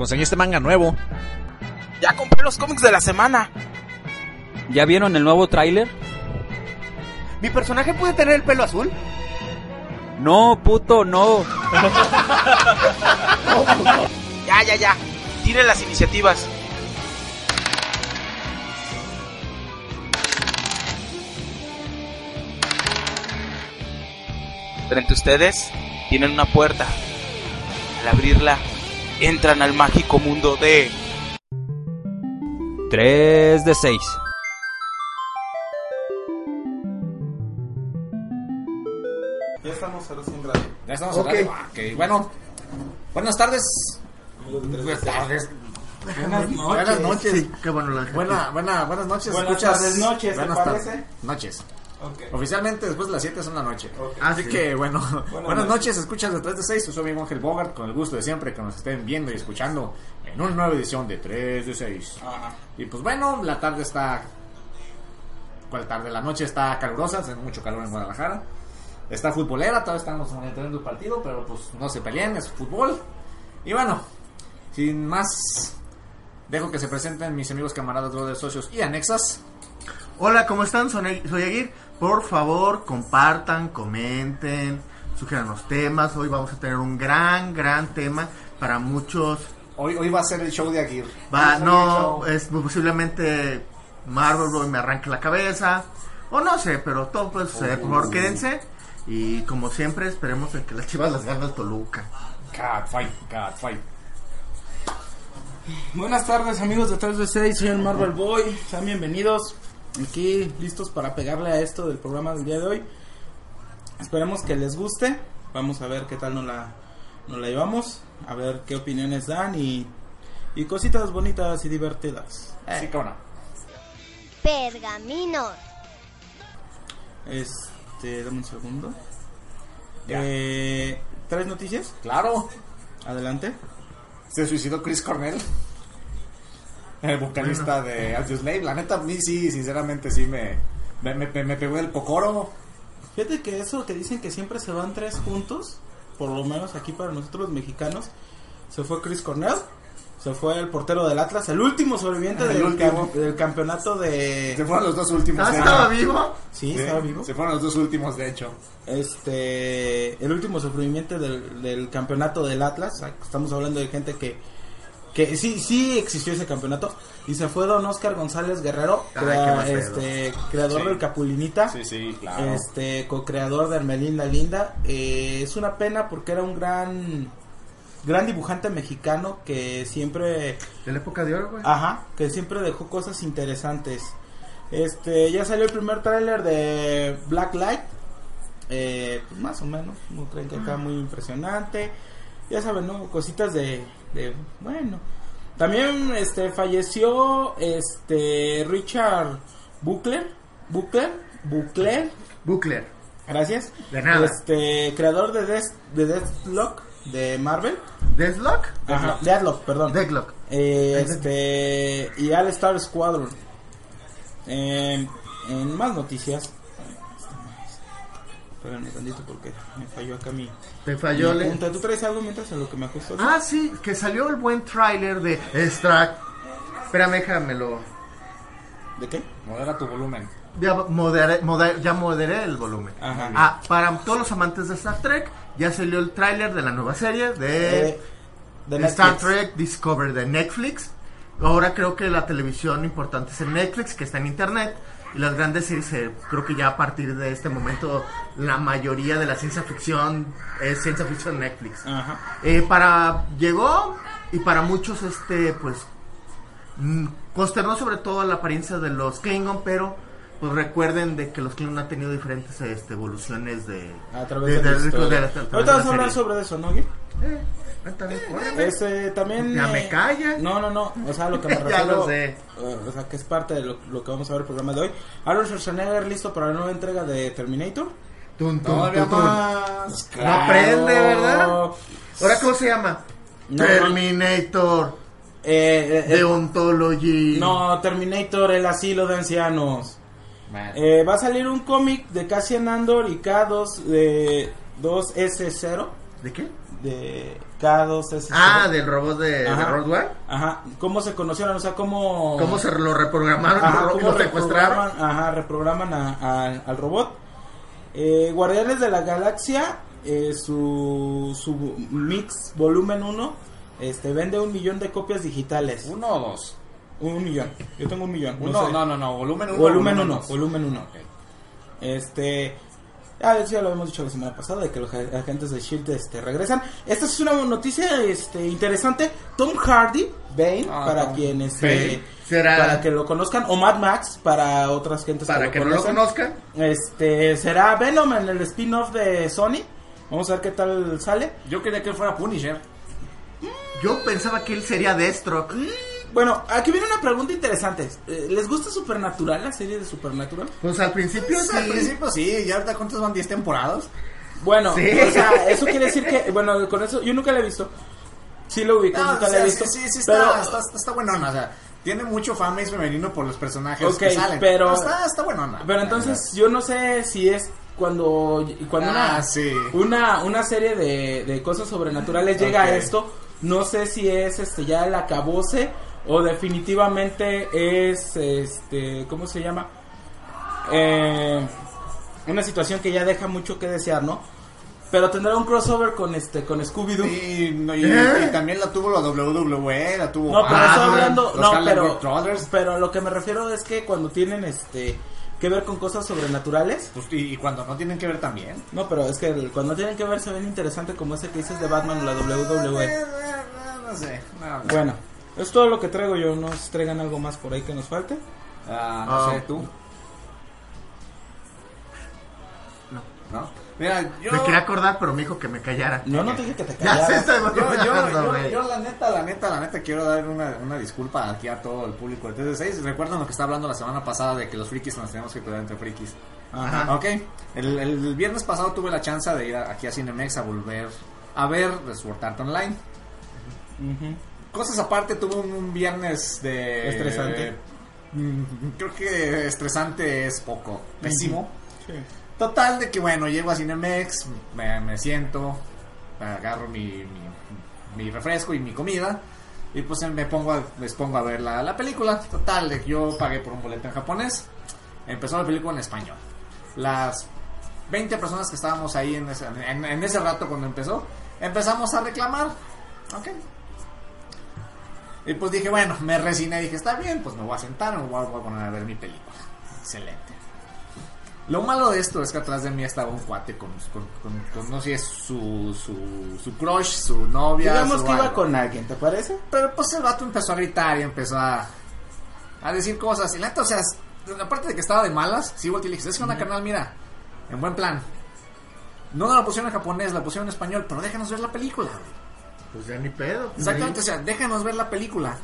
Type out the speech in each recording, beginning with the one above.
Conseguí este manga nuevo. Ya compré los cómics de la semana. ¿Ya vieron el nuevo tráiler? ¿Mi personaje puede tener el pelo azul? No, puto, no. Ya, ya, ya. Tiren las iniciativas. Frente a ustedes tienen una puerta. Al abrirla, entran al mágico mundo de 3 de 6. Ya estamos ahora sí en radio. Ya estamos en radio. Ah, ok, bueno. Buenas tardes. Buenas tardes. Buenas noches. Buenas noches. Sí, qué bueno la Buena, buena, buenas noches. Buenas escuchas. tardes, noches, ¿te Buenas tardes. Noches. Oficialmente después de las 7 son la noche. Así sí. que bueno, buenas, noches. noches, escuchas de 3 de 6. Yo soy mi amigo Ángel Bogart, con el gusto de siempre que nos estén viendo y escuchando en una nueva edición de 3 de 6. Ajá. Y pues bueno, la tarde está. ¿Cuál tarde? La noche está calurosa, hace mucho calor en Guadalajara. Está futbolera, todavía estamos monitoreando el partido, pero pues no se peleen, es fútbol. Y bueno, sin más, dejo que se presenten mis amigos, camaradas, brothers, socios y anexas. Hola, ¿cómo están? Soy, soy Aguirre. Por favor, compartan, comenten, sugieran los temas. Hoy vamos a tener un gran, gran tema para muchos. Hoy, hoy va a ser el show de Aguirre. Va, no, es posiblemente Marvel Boy me arranque la cabeza. O no sé, pero todo puede suceder. Por favor, quédense. Y como siempre, esperemos en que las chivas las gane el Toluca. Catfight, catfight. Buenas tardes amigos de 3 de 6, soy el Marvel Boy, sean bienvenidos aquí listos para pegarle a esto del programa del día de hoy. Esperemos que les guste, vamos a ver qué tal nos la, nos la llevamos, a ver qué opiniones dan y, y cositas bonitas y divertidas. Sí, cómo no. Pergaminos. Este, dame un segundo. Ya. Eh, ¿Tres noticias? Claro, Adelante. se suicidó Chris Cornell. El vocalista de Audioslave. La neta, a mí sí, sinceramente, sí me, me, me, me pegó el pocoro. Fíjate que eso que dicen que siempre se van tres juntos, por lo menos aquí para nosotros los mexicanos, se fue Chris Cornell, se fue el portero del Atlas, el último sobreviviente El del, último. cam- del campeonato Se de... fueron los dos últimos. ¿Ah, estaba vivo? Sí, Sí, estaba vivo. Se fueron los dos últimos, de hecho. Este, el último sobreviviente del, del campeonato del Atlas, estamos hablando de gente que, que sí, sí existió ese campeonato, y se fue don Oscar González Guerrero, Ay, crea- este, creador Sí. del Capulinita. Sí, sí, claro. este co-creador de Hermelinda Linda Eh, es una pena porque era un gran gran dibujante mexicano que siempre De la época de oro, güey. ajá que siempre dejó cosas interesantes este ya salió el primer tráiler de Black Light eh, pues más o menos no creen que acá muy impresionante ya saben no cositas de, de bueno también este falleció este Richard Buckler Buckler Buckler Buckler. Gracias. De nada. Este, creador de Death, de Deathlock de Marvel. Deathlock. Ajá, Deathlock, perdón. Deathlock. Eh, este, y All Star Squadron. Eh, en más noticias. Espérenme tantito porque me falló acá mi. Te falló. mi le- apunte. ¿Tú traes algo mientras en lo que me ajusto? Ah, sí, que salió el buen tráiler de Extract. Espérame, déjamelo. ¿De qué? Modera tu volumen. Ya moderé, moder- ya moderé el volumen. Ajá. Ah, para todos los amantes de Star Trek, ya salió el tráiler de la nueva serie de Eh, de Star. Trek Discover de Netflix. Ahora creo que la televisión importante es en Netflix, que está en internet. Y las grandes series, eh, creo que ya a partir de este momento, la mayoría de la ciencia ficción es ciencia ficción Netflix. Ajá. Eh, para llegó y para muchos este pues mm, consternó sobre todo la apariencia de los Klingon pero pues recuerden de que los Klingon han tenido diferentes este, evoluciones de A través de, la de- de- de Ahorita vas a la hablar sobre eso, ¿no, Gui? Eh, Este, también... Ya me eh, callas. No, no, no. O sea, lo que me Ya refiero... lo sé. eh, o sea, que es parte de lo, lo que vamos a ver el programa de hoy. Arnold Schwarzenegger listo para la nueva entrega de Terminator. Tun, tun, Todavía. No aprende, ¿verdad? ¿Ahora cómo se llama? No, Terminator Eh, eh, eh, Deontology. no, Terminator, el asilo de ancianos. Eh, va a salir un cómic de Cassian Andor y K2 de 2S0. ¿De qué? De K2S. Ah, del robot de, de Ajá. One. Ajá, ¿cómo se conocieron? O sea, ¿cómo... ¿Cómo se lo reprogramaron Ajá, cómo lo secuestraron? ajá, reprograman a- a- al robot. Eh, Guardianes de la Galaxia, eh, su, su mix volumen 1, este, vende un millón de copias digitales. ¿Uno o dos? Un millón. Yo tengo un millón. Uno, sé. no, no, no, volumen uno. Volumen 1, dos. volumen 1. Este. Ah, eso ya lo habíamos dicho la semana pasada de que los ag- agentes de Shield este, regresan. Esta es una noticia este, interesante. Tom Hardy, Bane, Ah, para quienes Bane. eh, Será- para que lo conozcan, o Mad Max para otras gentes Para que no lo conozcan. Este será Venom en el spin-off de Sony. Vamos a ver qué tal sale. Yo quería que él fuera Punisher. Yo pensaba que él sería Deathstroke. Bueno, aquí viene una pregunta interesante. Eh, ¿Les gusta Supernatural, la serie de Supernatural? Pues al principio Pues, Al sí. principio sí, y ahorita cuántas van 10 temporadas. Bueno, Sí. o sea, eso quiere decir que, bueno, con eso yo nunca la he visto. Sí lo ubico, No, nunca o la he visto. sí, sí, sí, pero, está, está, está, está buenona, o sea, tiene mucho fama femenino por los personajes que salen. pero- Está, está buenona. pero entonces yo no sé si es cuando, cuando Ah, una, sí. una, una serie de, de cosas sobrenaturales llega a esto. No sé si es este ya el acabose o definitivamente es este, ¿cómo se llama? Eh, una situación que ya deja mucho que desear, ¿no? Pero tendrá un crossover con este con Scooby Doo. Y, no, y- ¿Eh? y también la tuvo la WWE, la tuvo No, pero estoy hablando, no, pero, pero lo que me refiero es que cuando tienen este que ver con cosas sobrenaturales, pues, y, y cuando no tienen que ver también. no, pero es que cuando tienen que ver se ven interesante como ese que dices de Batman o la WWE. eh, no sé. no, no. Bueno, es todo lo que traigo yo, ¿nos traigan algo más por ahí que nos falte? Ah, no Ah. sé, tú. No. Mira, yo. Me quería acordar, pero me dijo que me callara. No, no te dije que te Ya sé, callaras. estoy Yo, yo, yo, yo, la neta, la neta, la neta, quiero dar una, una disculpa aquí a todo el público de 3 de 6. Recuerdan lo que estaba hablando la semana pasada de que los frikis nos tenemos que cuidar entre frikis. Ajá. Ok, el, el viernes pasado tuve la chance de ir aquí a Cinemex a volver a ver Sword Art Online. Ujú. Cosas aparte, tuve un, un viernes de... Estresante. Mm, creo que estresante es poco, pésimo. Sí. Total de que bueno, llego a Cinemex, me, me siento, agarro mi, mi, mi refresco y mi comida y pues me pongo a, les pongo a ver la, la película. Total de que yo pagué por un boleto en japonés, empezó la película en español. Las 20 personas que estábamos ahí en ese, en, en ese rato cuando empezó, empezamos a reclamar. Ok. Y pues dije, bueno, me resigné, dije, está bien, pues me voy a sentar, me voy a, voy a poner a ver mi película. Excelente. Lo malo de esto es que atrás de mí estaba un cuate con, con, con- con, no sé, su, su, su crush, su novia. Digamos su que iba con alguien, ¿te parece? Pero pues el vato empezó a gritar y empezó a, a decir cosas. Y la neta, o sea, aparte de que estaba de malas, sí volteé y le dije, es que una canal, mira, en buen plan. No la pusieron en japonés, la pusieron en español, pero déjanos ver la película. güey". Pues ya ni pedo. Exactamente, o sea, déjanos ver la película.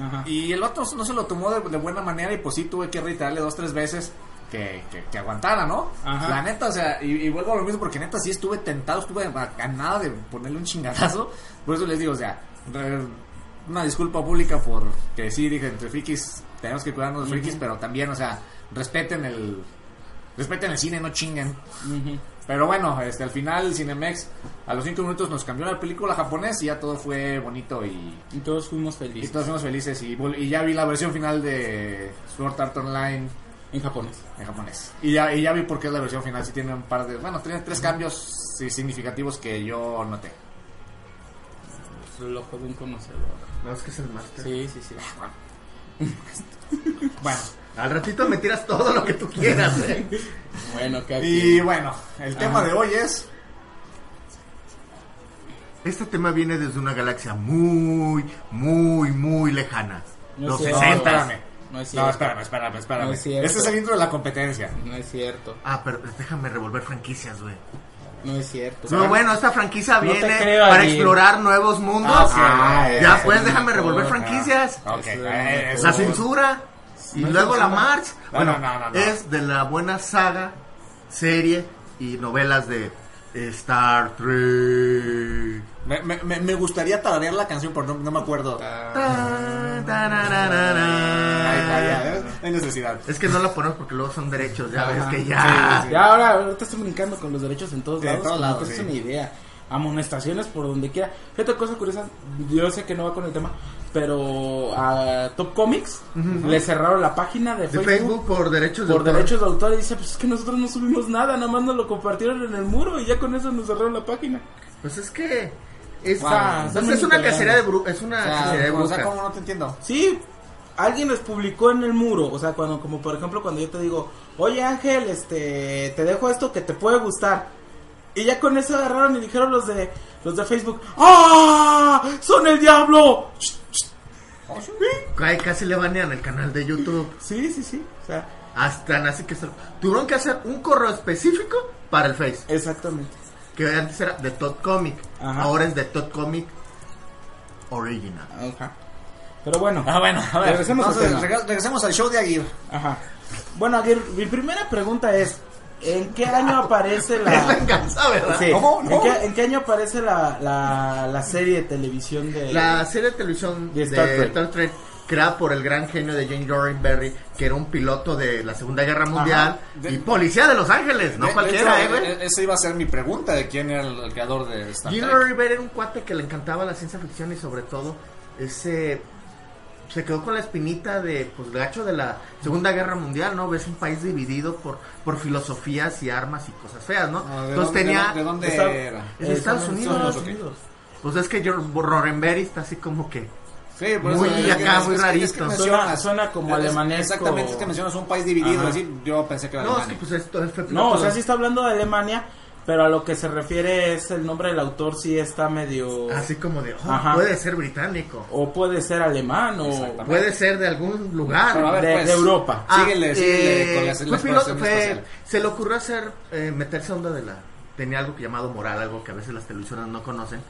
Ajá. Y el vato no se lo tomó de, de buena manera y pues sí tuve que reiterarle dos, tres veces que, que, que aguantara, ¿no? Ajá. La neta, o sea, y, y vuelvo a lo mismo porque neta sí estuve tentado, estuve a, a nada de ponerle un chingadazo. Por eso les digo, o sea, re- una disculpa pública por que sí, dije, entre frikis tenemos que cuidarnos de frikis, pero también, o sea, respeten el... Respeten el cine, no chinguen. Ujú. Pero bueno, este, al final Cinemex a los 5 minutos nos cambió la película japonés y ya todo fue bonito y, Y todos fuimos y felices. todos fuimos felices y, y ya vi la versión final de Sword Art Online En japonés. en japonés. Y ya, y ya vi por qué es la versión final. Sí tiene un par de... Bueno, tiene tres cambios sí, significativos que yo noté. Ojo de un conocedor. No, es que es el máster. Sí, sí, sí. Bueno, Al ratito me tiras todo lo que tú quieras, eh. Bueno, que aquí... y bueno, el tema de hoy es... Este tema viene desde una galaxia muy, muy, muy lejana. No Los sé. No, 60. espérame. No es No, cierto. espérame, espérame, espérame. No es cierto. este es el intro de la competencia. No es cierto. Ah, pero déjame revolver franquicias, güey. No es cierto. No, bueno, esta franquicia No viene para explorar nuevos mundos. Ah, ok. Ah, ya pues, es déjame revolver franquicias. Ok, Eso es eh, mejor. La censura. Y No luego la march. No, Bueno, no, no, no. es de la buena saga, serie y novelas de Star Trek. Me, me, gustaría tararear la canción, pero no, no me acuerdo. Ah, no hay necesidad. Es que no la ponemos porque luego son derechos, ya ves que ya. Sí, sí. Ya ahora, ahorita estoy brincando con los derechos en todos en lados. todos lados, que sí. Es una idea. amonestaciones por donde quiera. Fíjate, cosa curiosa, yo sé que no va con el tema, pero a Top Comics le cerraron la página de, De Facebook, Facebook por derechos de por autor. derechos de autor y dice, pues es que nosotros no subimos nada, nada más nos lo compartieron en el muro y ya con eso nos cerraron la página. Pues es que es, pues es una cacería de bru es una O sea, cacería de o sea, brujas. ¿cómo no te entiendo? Sí, alguien les publicó en el muro, o sea, cuando como por ejemplo cuando yo te digo, "Oye, Ángel, este, te dejo esto que te puede gustar." Y ya con eso agarraron y dijeron los de los de Facebook, "¡Ah! ¡Son el diablo!" Ay, casi le banean el canal de YouTube. Sí, sí, sí. O sea, Hasta así que se- tuvieron que hacer un correo específico para el Face. exactamente. Que antes era de Todd Comic. Ajá. Ahora es de Todd Comic Original. Ajá. Pero bueno, Ah, bueno, a ver. Regresemos entonces, regresemos al show de Aguirre. ajá. Bueno, Aguirre, mi primera pregunta es, ¿en qué año aparece Es la venganza, ¿verdad? Sí. ¿Cómo? ¿En, qué, en qué año aparece la, la, la serie de televisión de La serie de televisión De de Star Trek. Star Trek, creada por el gran genio de Jane Roddenberry, que era un piloto de la Segunda Guerra Mundial De- y policía de Los Ángeles, no De- de cualquiera, hecho, eh, güey. e- Esa iba a ser mi pregunta de quién era el, el creador de Star Gene Trek. Roddenberry era un cuate que le encantaba la ciencia ficción y sobre todo ese se quedó con la espinita de pues gacho de la Segunda Guerra Mundial, ¿no? Ves un país dividido por por filosofías y armas y cosas feas, ¿no? Ah, ¿de Entonces dónde- tenía ¿De dónde Esa- era? Es de Estados Estados Unidos. Unidos. pues es que Roddenberry está así como que Sí, por Muy eso, es que- acá, es- muy es que- es que rarito. Suena- suena como es- alemanesco. Exactamente, es que mencionas un país dividido, Ajá. así, yo pensé que era no, es que Alemania. pues esto fue No, o sea, sí está hablando de Alemania, pero a lo que se refiere es el nombre del autor sí está medio... así como de oh, puede ser británico, O puede ser alemán o... Puede ser de algún lugar. Pero a ver, de, pues, de Europa. Ah, Síguele, síguele eh, con las- fue la piloto, exploración fue- espacial. se le ocurrió hacer, eh, meterse a onda de la... Tenía algo que llamado moral, algo que a veces las televisiones no conocen.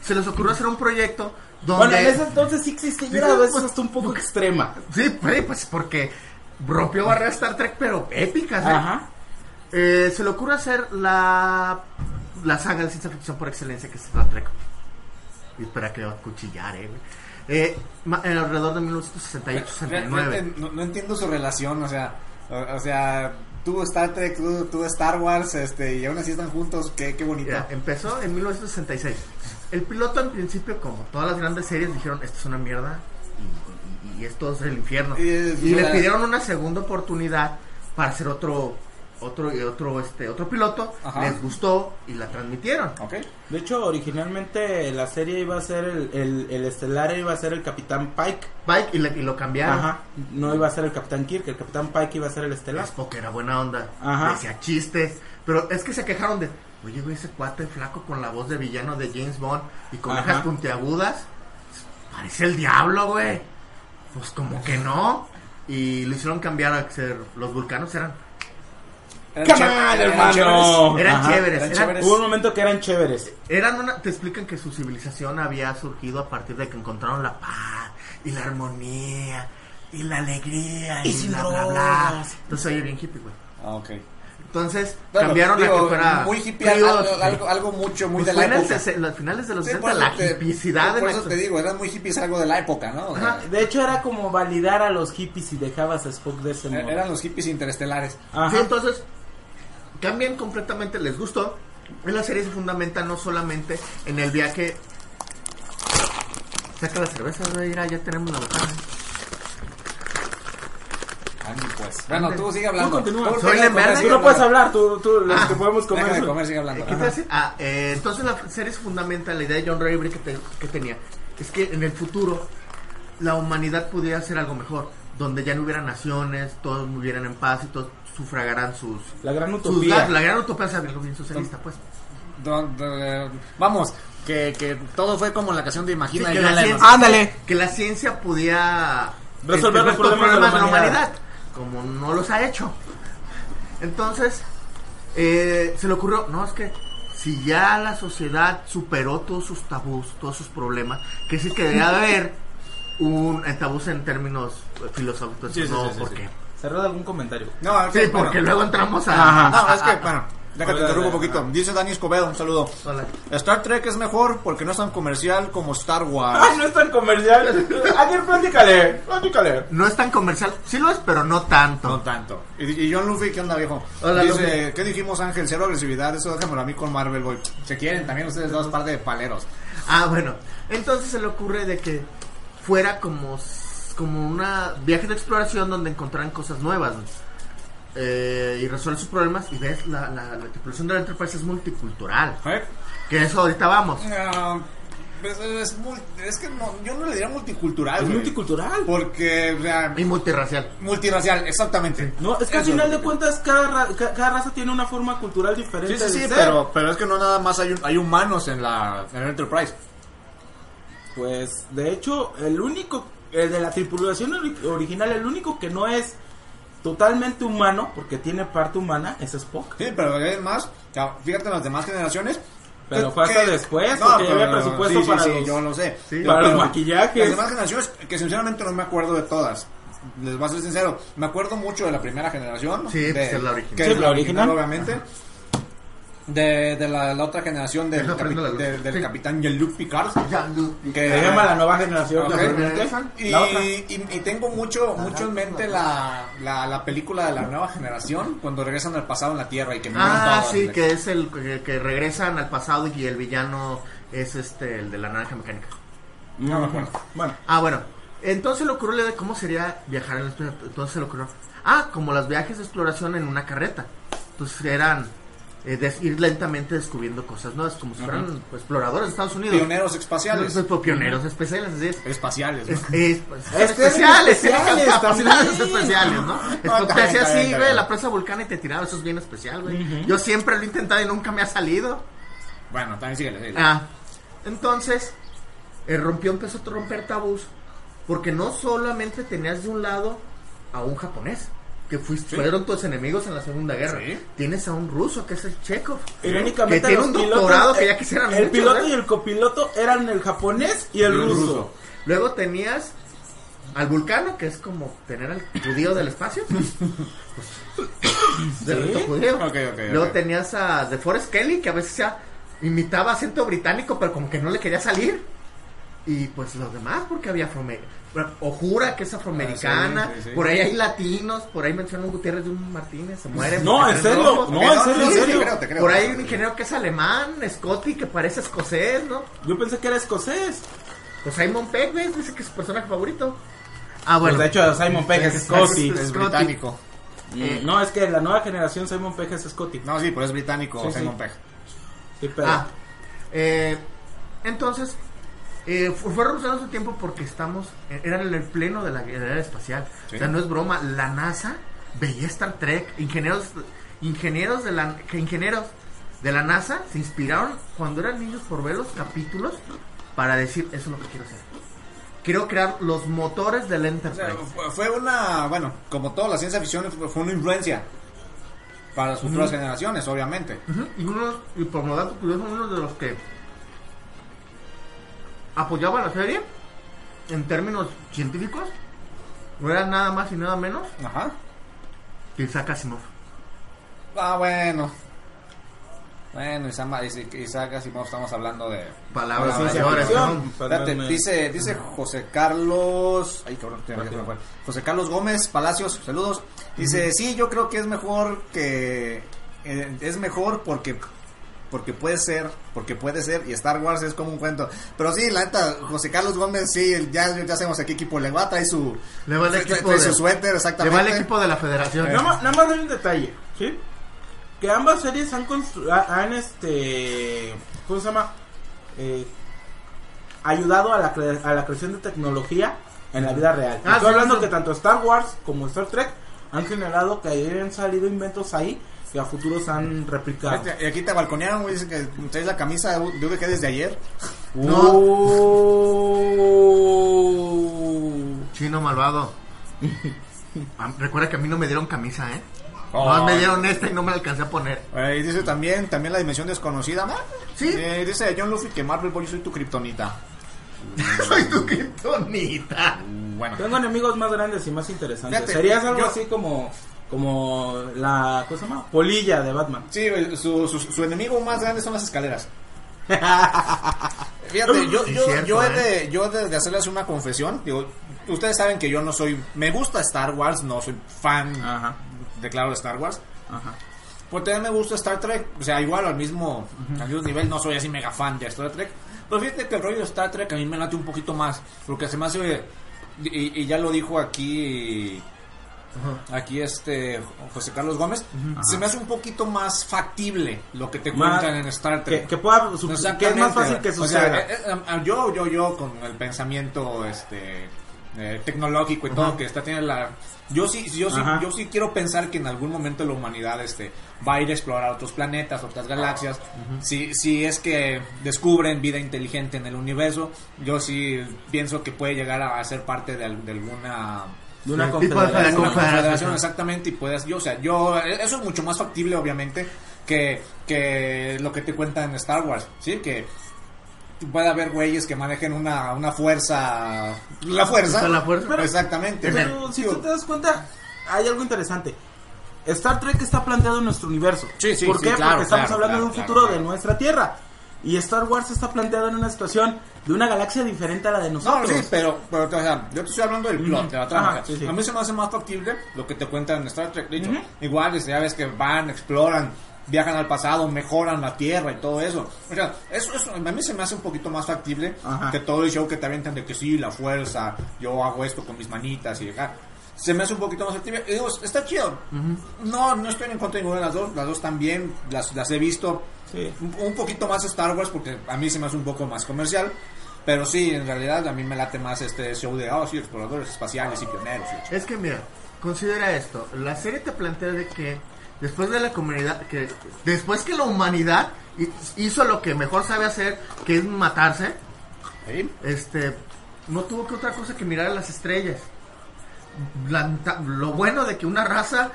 Se les ocurrió hacer un proyecto donde... Bueno, en ese entonces sí existe y era a veces hasta un poco extrema. Sí, pues, pues, porque rompió barreras Star Trek, pero épicas, ¿eh? Ajá. Eh, se le ocurre hacer la, la saga de ciencia ficción por excelencia que es Star Trek. Y espera que va a cuchillar, eh. güey. Eh, ma- en alrededor de 1968-69. Realmente no, no entiendo su relación, o sea, o, o sea, tuvo Star Trek, tuvo, Star Wars, este, y aún así están juntos, qué, qué bonito. Mira, empezó en 1966. El piloto en principio, como todas las grandes series, dijeron, esto es una mierda y, y- y esto es el infierno. Y, Y, eh, le pidieron una segunda oportunidad para hacer otro otro otro este otro piloto. Ajá. Les gustó y la transmitieron. Ok. De hecho, originalmente la serie iba a ser el, el, el estelar iba a ser el Capitán Pike. Pike y, le- y lo cambiaron. Ajá. No iba a ser el Capitán Kirk, el Capitán Pike iba a ser el estelar. Es porque era buena onda. Ajá. Decía chistes. Pero es que se quejaron de, oye, güey, ese cuate flaco con la voz de villano de James Bond y con orejas puntiagudas. Parece el diablo, güey. Pues como que no. Y lo hicieron cambiar a ser. Los vulcanos eran. Eran Come chéveres, on, eran hermano. Eran Ajá. chéveres. eran eran- chéveres. Hubo un momento que eran chéveres. Eran una, te explican que su civilización había surgido a partir de que encontraron la paz y la armonía y la alegría y, Y sin bla bla bla. Entonces oye bien hippie, güey. Ah, ok. Entonces Bueno, cambiaron digo, a que fuera muy hippie, algo, algo, algo mucho, muy Pues de la en época. sese- los finales de los Sí, 60, por eso la te- hipicidad Por en eso te digo, eran muy hippies, algo de la época, ¿no? O sea, Ajá. De hecho, era como validar a los hippies y dejabas a Spock de ese modo. eran los hippies interestelares. Ajá. Sí, entonces cambian completamente, les gustó. En la serie se fundamenta no solamente en el viaje. Saca la cerveza, güey, mira, ya tenemos la botana. Pues. Bueno, tú sigue hablando. Tú. Tú Soy deja de Lemberg, comer, Tú sigue no puedes hablar, tú, tú, los Ah, que podemos comer. Deja de comer, sigue hablando. Ah, eh, entonces la serie se fundamenta en la idea de John Ray que, te- que tenía. Es que en el futuro la humanidad pudiera hacer algo mejor. Donde ya no hubiera naciones, todos vivieran en paz y todos sufragaran sus... La gran utopía. la gran utopía, algo bien socialista, pues. Don- don- vamos, que, que todo fue como la canción de Imagina Sí, que la ciencia- Ándale. Que la ciencia pudiera Resolver este, los problemas de la de la humanidad. humanidad, como no los ha hecho. Entonces, eh, se le ocurrió, no, es que si ya la sociedad superó todos sus tabús, todos sus problemas, que sí que debería haber un eh, tabús en términos eh, filosóficos, Sí, sí, no, sí, sí, porque... sí. Cerrado algún comentario. No, es Sí, que, porque bueno, luego entramos a... Ajá. No, es que, bueno, Déjate interrumpo un poquito. Dice Dani Escobedo, un saludo. Hola. Star Trek es mejor porque no es tan comercial como Star Ay, Wars. no es tan comercial. Ayer platícale, platícale. No es tan comercial. Sí lo es, pero no tanto. No tanto. Y, y John Luffy, ¿qué onda, viejo? Hola, Dice, Luffy. ¿qué dijimos, Ángel? Cero agresividad. Eso déjamelo a mí con Marvel, boy. Se quieren también ustedes dos par de paleros. Ah, bueno. Entonces se le ocurre de que fuera como, como una viaje de exploración donde encontraran cosas nuevas. eh, y resuelve sus problemas. Y ves, la, la, la tripulación de la Enterprise es multicultural. ¿Eh? Que eso ahorita vamos. Ah, pues, es, que no, yo no le diría multicultural. Es güey. multicultural. Porque, o sea, Y multirracial. multiracial, exactamente. No, es que al final de cuentas cada, cada raza tiene una forma cultural diferente. Sí, sí, sí, pero, pero es que no nada más hay, un- hay humanos en la en el Enterprise. Pues, de hecho, el único, el de la tripulación ori- original, el único que no es totalmente humano, porque tiene parte humana, es Spock. Sí, pero además, fíjate en las demás generaciones. Pero que- fue hasta que- después, porque ya había presupuesto sí, sí, para sí, los- yo lo sé. Sí. Para Pero los maquillajes. Las demás generaciones, que sinceramente no me acuerdo de todas. Les voy a ser sincero. Me acuerdo mucho de la primera generación. Sí, de, pues, es la original. Que Sí, es la la original. original, obviamente. De, de la, la otra generación del, capi- de- del Sí. capitán Jean-Luc Picard. Ya, Que, Se llama la nueva generación. Y, y- y tengo mucho mucho en mente la, la, la película de la nueva generación cuando regresan al pasado en la Tierra y que Ah, todos. sí, que es el que, que regresan al pasado y el villano es este, el de la naranja mecánica. No me acuerdo. Bueno, Ah, bueno. Entonces le ocurrió de cómo sería viajar en el espacio. Entonces se le ocurrió. Ah, como los viajes de exploración en una carreta. Entonces eran eh, ir lentamente descubriendo cosas nuevas, como si fueran pues, exploradores de Estados Unidos. Pioneros espaciales. Pues, pues, pioneros especiales, así es. Espaciales. ¿no? Es, es, pues, son Es que eran especiales, especiales capacidades especiales, ¿no? Esto te hacía así, güey, la presa vulcana y te tiraba, eso es bien especial, güey. Yo siempre lo he intentado y nunca me ha salido. Bueno, también síguele. síguele. Ah, entonces, el rompió, empezó a romper tabús, porque no solamente tenías de un lado a un japonés, que fuiste, Sí. fueron tus enemigos en la Segunda Guerra. Sí. Tienes a un ruso, que es el Chekhov. irónicamente. Que tiene un pilotos- doctorado que ya quisieran El piloto y el copiloto eran el japonés y el Y el ruso. ruso. Luego tenías al vulcano, que es como tener al judío del espacio. Pues, de Sí. reto judío. Luego tenías a The Forest Kelly, que a veces ya imitaba acento británico, pero como que no le quería salir. Y pues los demás, porque había afroamericanos. Ojura, que es afroamericana. Ah, sí, sí, sí. Por ahí hay latinos. Por ahí mencionan un Gutiérrez de un Martínez. Se muere. No, en serio, no, Ok, en serio, en serio. Creo, creo. Por ahí hay un ingeniero que es alemán, Scotty, que parece escocés, ¿no? Yo pensé que era escocés. Pues Simon Pegg, ¿ves? Dice que es su personaje favorito. Ah, bueno. Pues de hecho, Simon Pegg es Es- Scotty. Es Scotty. británico. Eh, no, es que la nueva generación Simon Pegg es Scotty. No, sí, pero es británico Sí, sí. Simon Pegg. Sí, pero- Ah, eh, entonces, eh, fu- fue revolucionario su tiempo porque estamos, eh, era en el pleno de la guerra espacial. Sí. O sea, no es broma, la NASA veía Star Trek, ingenieros, ingenieros de la, que ingenieros de la NASA se inspiraron cuando eran niños por ver los capítulos para decir, eso es lo que quiero hacer. Quiero crear los motores del O sea, Enterprise. fue- fue una, bueno, como toda la ciencia ficción, fue fue una influencia para las futuras generaciones, obviamente. Ujú, Y, uno, y por lo tanto, curioso, uno de los que apoyaba la serie en términos científicos no era nada más y nada menos Ajá. que Isaac Asimov. Ah, bueno. Bueno, Isaac Asimov, estamos hablando de... Palabras. Espérate, dice, dice José Carlos. Ay, cabrón. José Carlos Gómez Palacios, saludos. Dice, sí, yo creo que es mejor que. eh, es mejor porque. Porque puede ser, porque puede ser, y Star Wars es como un cuento. Pero sí, la neta, José Carlos Gómez, sí, ya, ya sabemos a qué equipo le va, trae su. Le va trae- equipo trae de- su suéter, Le exactamente. va al equipo de la federación. Nada más, nada más hay un detalle, ¿sí? Que ambas series han constru- ha- han este ¿cómo se llama? Eh, ayudado a la, cre- a la creación de tecnología en la vida real. Ah, Estoy sí, hablando sí. que tanto Star Wars como Star Trek han generado que hayan salido inventos ahí que a futuros han replicado. Este, Y aquí te balconearon, güey, dice que traes la camisa de UVG desde ayer. Oh. Chino malvado. Ah, Recuerda que a mí no me dieron camisa, ¿eh? Nomás me dieron esta y no me la alcancé a poner. Eh, y dice también, también la dimensión desconocida. Sí. Eh, dice John Luffy que Marvel Boy, yo soy tu kriptonita. Soy tu kriptonita. Bueno. Tengo enemigos más grandes y más interesantes. Fíjate, Serías algo yo- así como como la, ¿cómo se llama? Polilla de Batman. Sí, su, su, su enemigo más grande son las escaleras. Fíjate, yo, Sí, yo, cierto, yo he, ¿eh? de, yo he de, de hacerles una confesión. Digo, ustedes saben que yo no soy. Me gusta Star Wars, no soy fan Ajá, de claro de Star Wars. ajá. Pues también me gusta Star Trek. O sea, igual al mismo, al mismo nivel, no soy así mega fan de Star Trek. Pero fíjate que el rollo de Star Trek a mí me late un poquito más. Porque se me hace. Y, y ya lo dijo aquí. Aquí este José Carlos Gómez, se me hace un poquito más factible lo que te Más- cuentan en Star Trek. Que, que pueda, que es más fácil que O sea, suceda. eh, eh, yo, yo, yo, con el pensamiento este eh, tecnológico y todo que está teniendo la yo sí yo sí Ajá. yo sí quiero pensar que en algún momento la humanidad este va a ir a explorar otros planetas otras galaxias. Si si es que descubren vida inteligente en el universo yo sí pienso que puede llegar a ser parte de alguna de una de confederación. exactamente y puedes yo o sea yo eso es mucho más factible obviamente que que lo que te cuentan en Star Wars sí que puede haber güeyes que manejen una, una fuerza la fuerza La fuerza. Pero- exactamente Pero si tú te das cuenta, hay algo interesante. Star Trek está planteado en nuestro universo. Sí, sí, ¿Por sí, qué? claro, Porque estamos claro, hablando de un claro, futuro claro. de nuestra Tierra. Y Star Wars está planteado en una situación de una galaxia diferente a la de no, nosotros. sí, pero, pero o sea, yo te estoy hablando del plot, de la trama. Ajá, o sea, sí, sí. A mí se me hace más factible lo que te cuentan en Star Trek. Dicho, Ujú. igual, ya ves que van, exploran, viajan al pasado, mejoran la Tierra y todo eso. O sea, eso, eso a mí se me hace un poquito más factible Ajá. que todo el show que te avientan de que sí, la fuerza, yo hago esto con mis manitas y acá. Se me hace un poquito más factible. Y digo, está chido. No, no estoy en contra de ninguna de las dos. Las dos también, las, las he visto. Sí. Un, un poquito más Star Wars porque a mí se me hace un poco más comercial. Pero sí, en realidad a mí me late más este show de, oh, sí, exploradores espaciales y pioneros. y- Es que mira, considera esto. La serie te plantea de que después de la comunidad, que después que la humanidad hi- hizo lo que mejor sabe hacer, que es matarse, ¿Sí? este, no tuvo que otra cosa que mirar a las estrellas. La- lo bueno de que una raza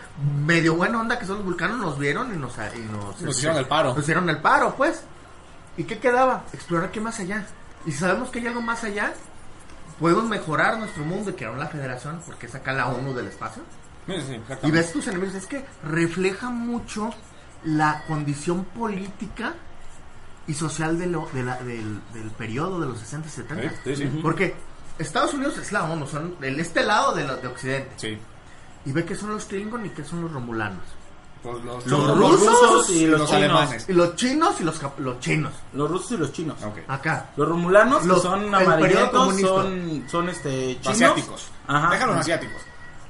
medio buena onda que son los vulcanos nos vieron y nos, y nos, Nos hicieron el paro. Nos hicieron el paro, pues. ¿Y qué quedaba? Explorar qué más allá. Y si sabemos que hay algo más allá, podemos mejorar nuestro mundo y crear la federación, porque saca la ONU del espacio. Sí, sí, Y ves tus enemigos, es que refleja mucho la condición política y social de lo- de la- del, del periodo de los 60 y 70. Sí, sí, sí. Porque Estados Unidos es la ONU, son el este lado de, lo- de Occidente. Sí. Y ve que son los Klingon y que son los Romulanos. Pues los, Los rusos y los chinos. alemanes. Y los chinos y los, los chinos. Los rusos y los chinos. Acá. Los romulanos, Los- que son amarillentos, son, son este, chinos. Asiáticos. Ajá. Déjalos asiáticos.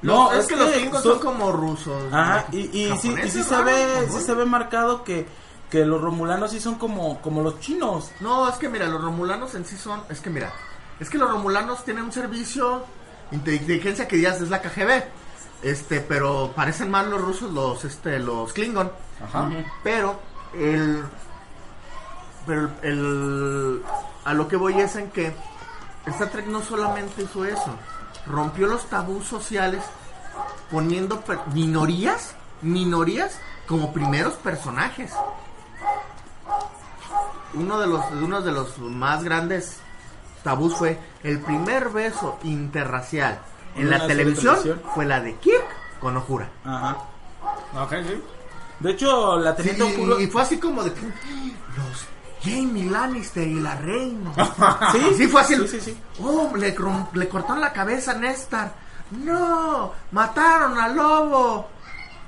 No, es, es que, que los Klingons son- son como rusos. Ajá, y, y, sí, y sí se ve, sí se ve marcado que, que los romulanos sí son como, como los chinos. No, es que mira, los romulanos en sí son. Es que mira, es que los romulanos tienen un servicio de inteligencia que ya es la KGB. Este, pero parecen más los rusos, los, este, los Klingon. Ajá. Pero el. Pero el, A lo que voy es en que. Star Trek no solamente hizo eso. Rompió los tabús sociales poniendo minorías. Minorías como primeros personajes. Uno de los, uno de los más grandes tabús fue el primer beso interracial en la televisión, televisión. fue la de Kirk con Ohura. Ajá. Ok, sí. De hecho, la Sí, teniente y, Uhura- y fue así como de los Jamie Lannister y la reina. Sí, Sí, fue así. Sí, sí, sí. Oh, le, le cortaron la cabeza a Néstor. No, mataron al lobo.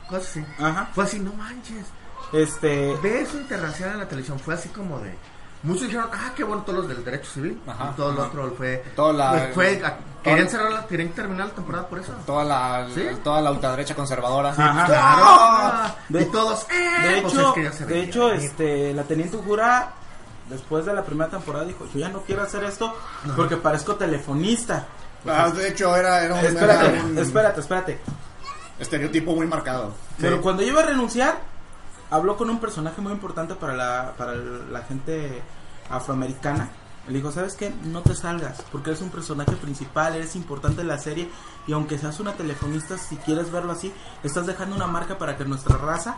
Cosas así. Ajá. Fue así, no manches. Este, Beso interracial en la televisión. Fue así como de. Muchos dijeron, ah, qué bueno, todos los del derecho civil. Ajá, y todo el otro fue. Toda la- fue, fue- a- todo- querían, cerrar la- querían terminar la temporada por eso. Toda la, ¿Sí? toda la ultraderecha conservadora. Ajá. Claro. De- y todos, eh, de pues hecho, es que ya se de hecho, este, la teniente Uhura, después de la primera temporada, dijo, yo ya no quiero hacer esto porque parezco telefonista. Ah, de hecho, era, era un, Espérate, era un espérate, espérate. estereotipo muy marcado. Pero cuando iba a renunciar, habló con un personaje muy importante para la, para la gente afroamericana. Le dijo, ¿sabes qué? No te salgas, porque eres un personaje principal, eres importante en la serie, y aunque seas una telefonista, si quieres verlo así, estás dejando una marca para que nuestra raza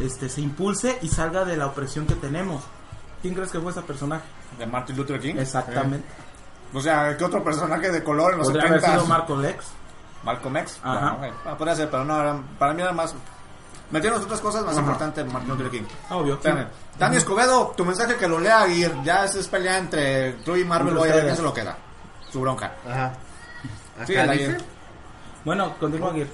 este, se impulse y salga de la opresión que tenemos. ¿Quién crees que fue ese personaje? De Martin Luther King. Exactamente. Eh, o sea, ¿qué otro personaje de color en los Podría haber 70? sido Marco Lex. Malcolm X. Ajá. Bueno, ok. Ah, podría ser, pero no, para mí era más. Metieron otras cosas más importantes Martin Luther King. Obvio. Espérame. Dani Escobedo, tu mensaje que lo lea y ya es pelea entre tú y Marvel, voy a ver quién se lo queda. Su bronca. Ajá. Sí. Bueno, continúa Aguirre.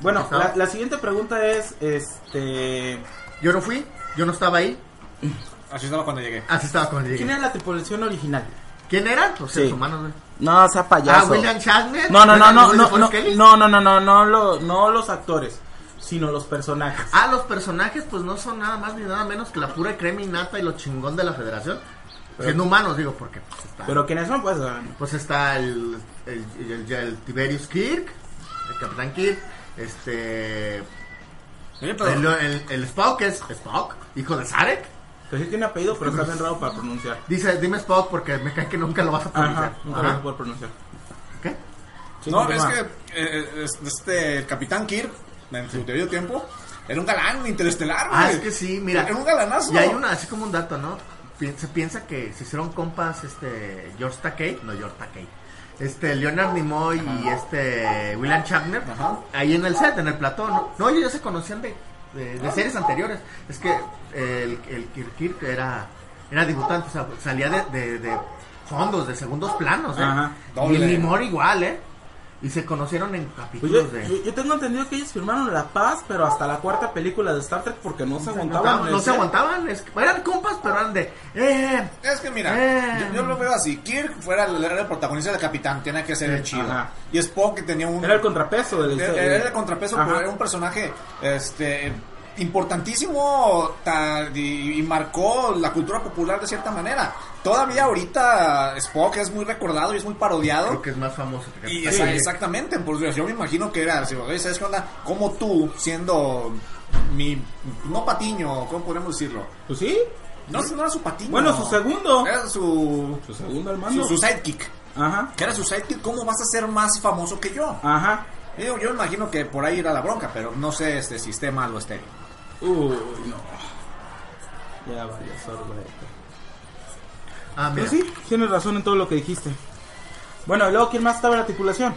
Bueno, la, la siguiente pregunta es, este... Yo no fui, yo no estaba ahí. Así estaba cuando llegué. Así estaba con el ¿Quién era la tripulación original? ¿Quién eran? Los seres Sí. humanos, güey. No, sea Ah, payaso. William Shatner. No, no, no, ¿Era no, no, no, no, no, no, no, no los actores, sino los personajes. Ah, los personajes pues no son nada más ni nada menos que la pura crema innata y lo chingón de la federación. Siendo humanos, digo, porque pues está, Pero quiénes son, pues, pues está el, el, el- el Tiberius Kirk, el Capitán Kirk, este... Pero. El, el, el Spock es Spock, hijo de Sarek. que sí tiene apellido, pero está bien raro para pronunciar. Dice, dime Spock porque me cae que nunca lo vas a pronunciar. Ajá, nunca Ajá. lo puedo pronunciar. ¿Qué? Sí, no, es que eh, es- este el Capitán Kirk, en su debido tiempo, era un galán interestelar, güey. Ah, es que sí, mira. Era un galanazo. Y hay una, así como un dato, ¿no? Se piensa que se hicieron compas, este, George Takei, no George Takei, este, Leonard Nimoy y este, William Shatner, ahí en el set, en el plató, ¿no? No, ellos ya se conocían de, de, de series anteriores. Es que el, el Kirk Kirk era, era debutante, o sea, salía de, de, de fondos, de segundos planos, ¿eh? Ajá. Y el Nimoy igual, ¿eh? Y se conocieron en Pues capítulos yo, de... yo- yo tengo entendido que ellos firmaron La Paz, pero hasta la cuarta película de Star Trek porque no se aguantaban. no, se aguantaban, es que eran compas, pero eran de... Eh, Es que mira, Eh. yo, yo lo veo así. Kirk fuera el, era el protagonista del capitán, tenía que ser el chido. Ajá. Y Spock que tenía un... Era el contrapeso del Era, era el contrapeso, Ajá. pero era un personaje este importantísimo ta- y, marcó la cultura popular de cierta manera. Todavía ahorita Spock es muy recordado y es muy parodiado. Creo que es más famoso que Y esa- exactamente, pues yo me imagino que era, ¿sabes qué onda? Como tú, siendo mi, no patiño, ¿cómo podemos decirlo? Pues sí. No, no era su patiño. Bueno, su segundo. Era su, Su segundo al su, su sidekick. Ajá. Que era su sidekick, ¿cómo vas a ser más famoso que yo? Ajá. Yo, yo imagino que por ahí era la bronca, pero no sé este sistema lo estéreo. Uy, no. Ya vaya sorbete. Ah, mira. Pero sí, tienes razón en todo lo que dijiste. Bueno, y luego, ¿quién más estaba en la tripulación?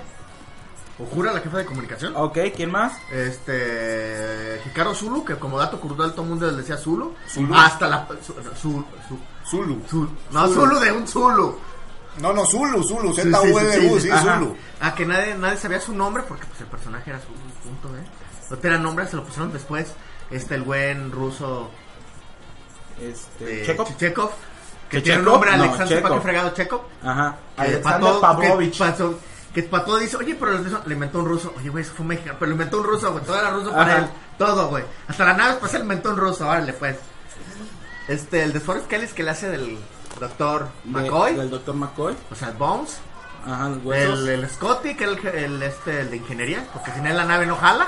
Ojura, la jefa de comunicación. Ok, ¿quién más? Este. Hikaru Zulu, que como dato curioso todo el mundo le decía Zulu. Zulu. Hasta la. Su, su- su- Zulu. Zulu. No, Zulu de un Zulu. No, no, Zulu, Zulu, Sí, Z-U-L-U, sí, Ajá. Zulu. Ah, que nadie, nadie sabía su nombre porque pues, el personaje era Zulu, punto, ¿eh? No tenía nombre, se lo pusieron después. Este, el buen ruso. Este, eh, Chekhov. Chekhov, Que ¿Que tiene Chekhov? nombre No, Alexander Chekhov. Paco Fregado Chekhov. Ajá. Que Alexander Pato- Pavlovich. Que, pasó- que Pato dice, oye, pero le inventó un ruso. Oye, güey, eso fue mexicano. Pero lo inventó un ruso, güey. Todo era ruso para Ajá. él. Todo, güey. Hasta la nave espacial inventó un ruso. Órale, pues. Este, el de Forrest Kelly es que le hace del doctor McCoy. Del doctor McCoy. O sea, Bones. Ajá. El, el Scotty, que es el, el, este, el de ingeniería. Porque sin él la nave no jala.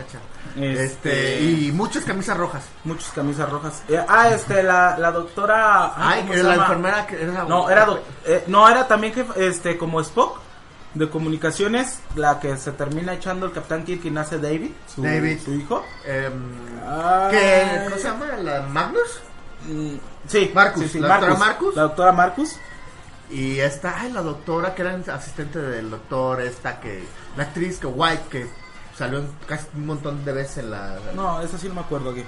Este- Este, y muchas camisas rojas. Muchas camisas rojas. Eh, ah, este, la, la doctora. Ay, ¿cómo que la enfermera que era No, era, eh, no, era también que, este, como Spock de comunicaciones, la que se termina echando el Capitán Kirk y nace David, su, David. su hijo. Ay. ¿qué, ¿Cómo se llama? ¿La Magnus? Mm, sí, Marcus, sí, sí, ¿la doctora Marcus? La doctora Marcus. Y esta, ay, la doctora que era asistente del doctor, esta que, la actriz que White, que salió casi un montón de veces en la... No, esa sí no me acuerdo aquí.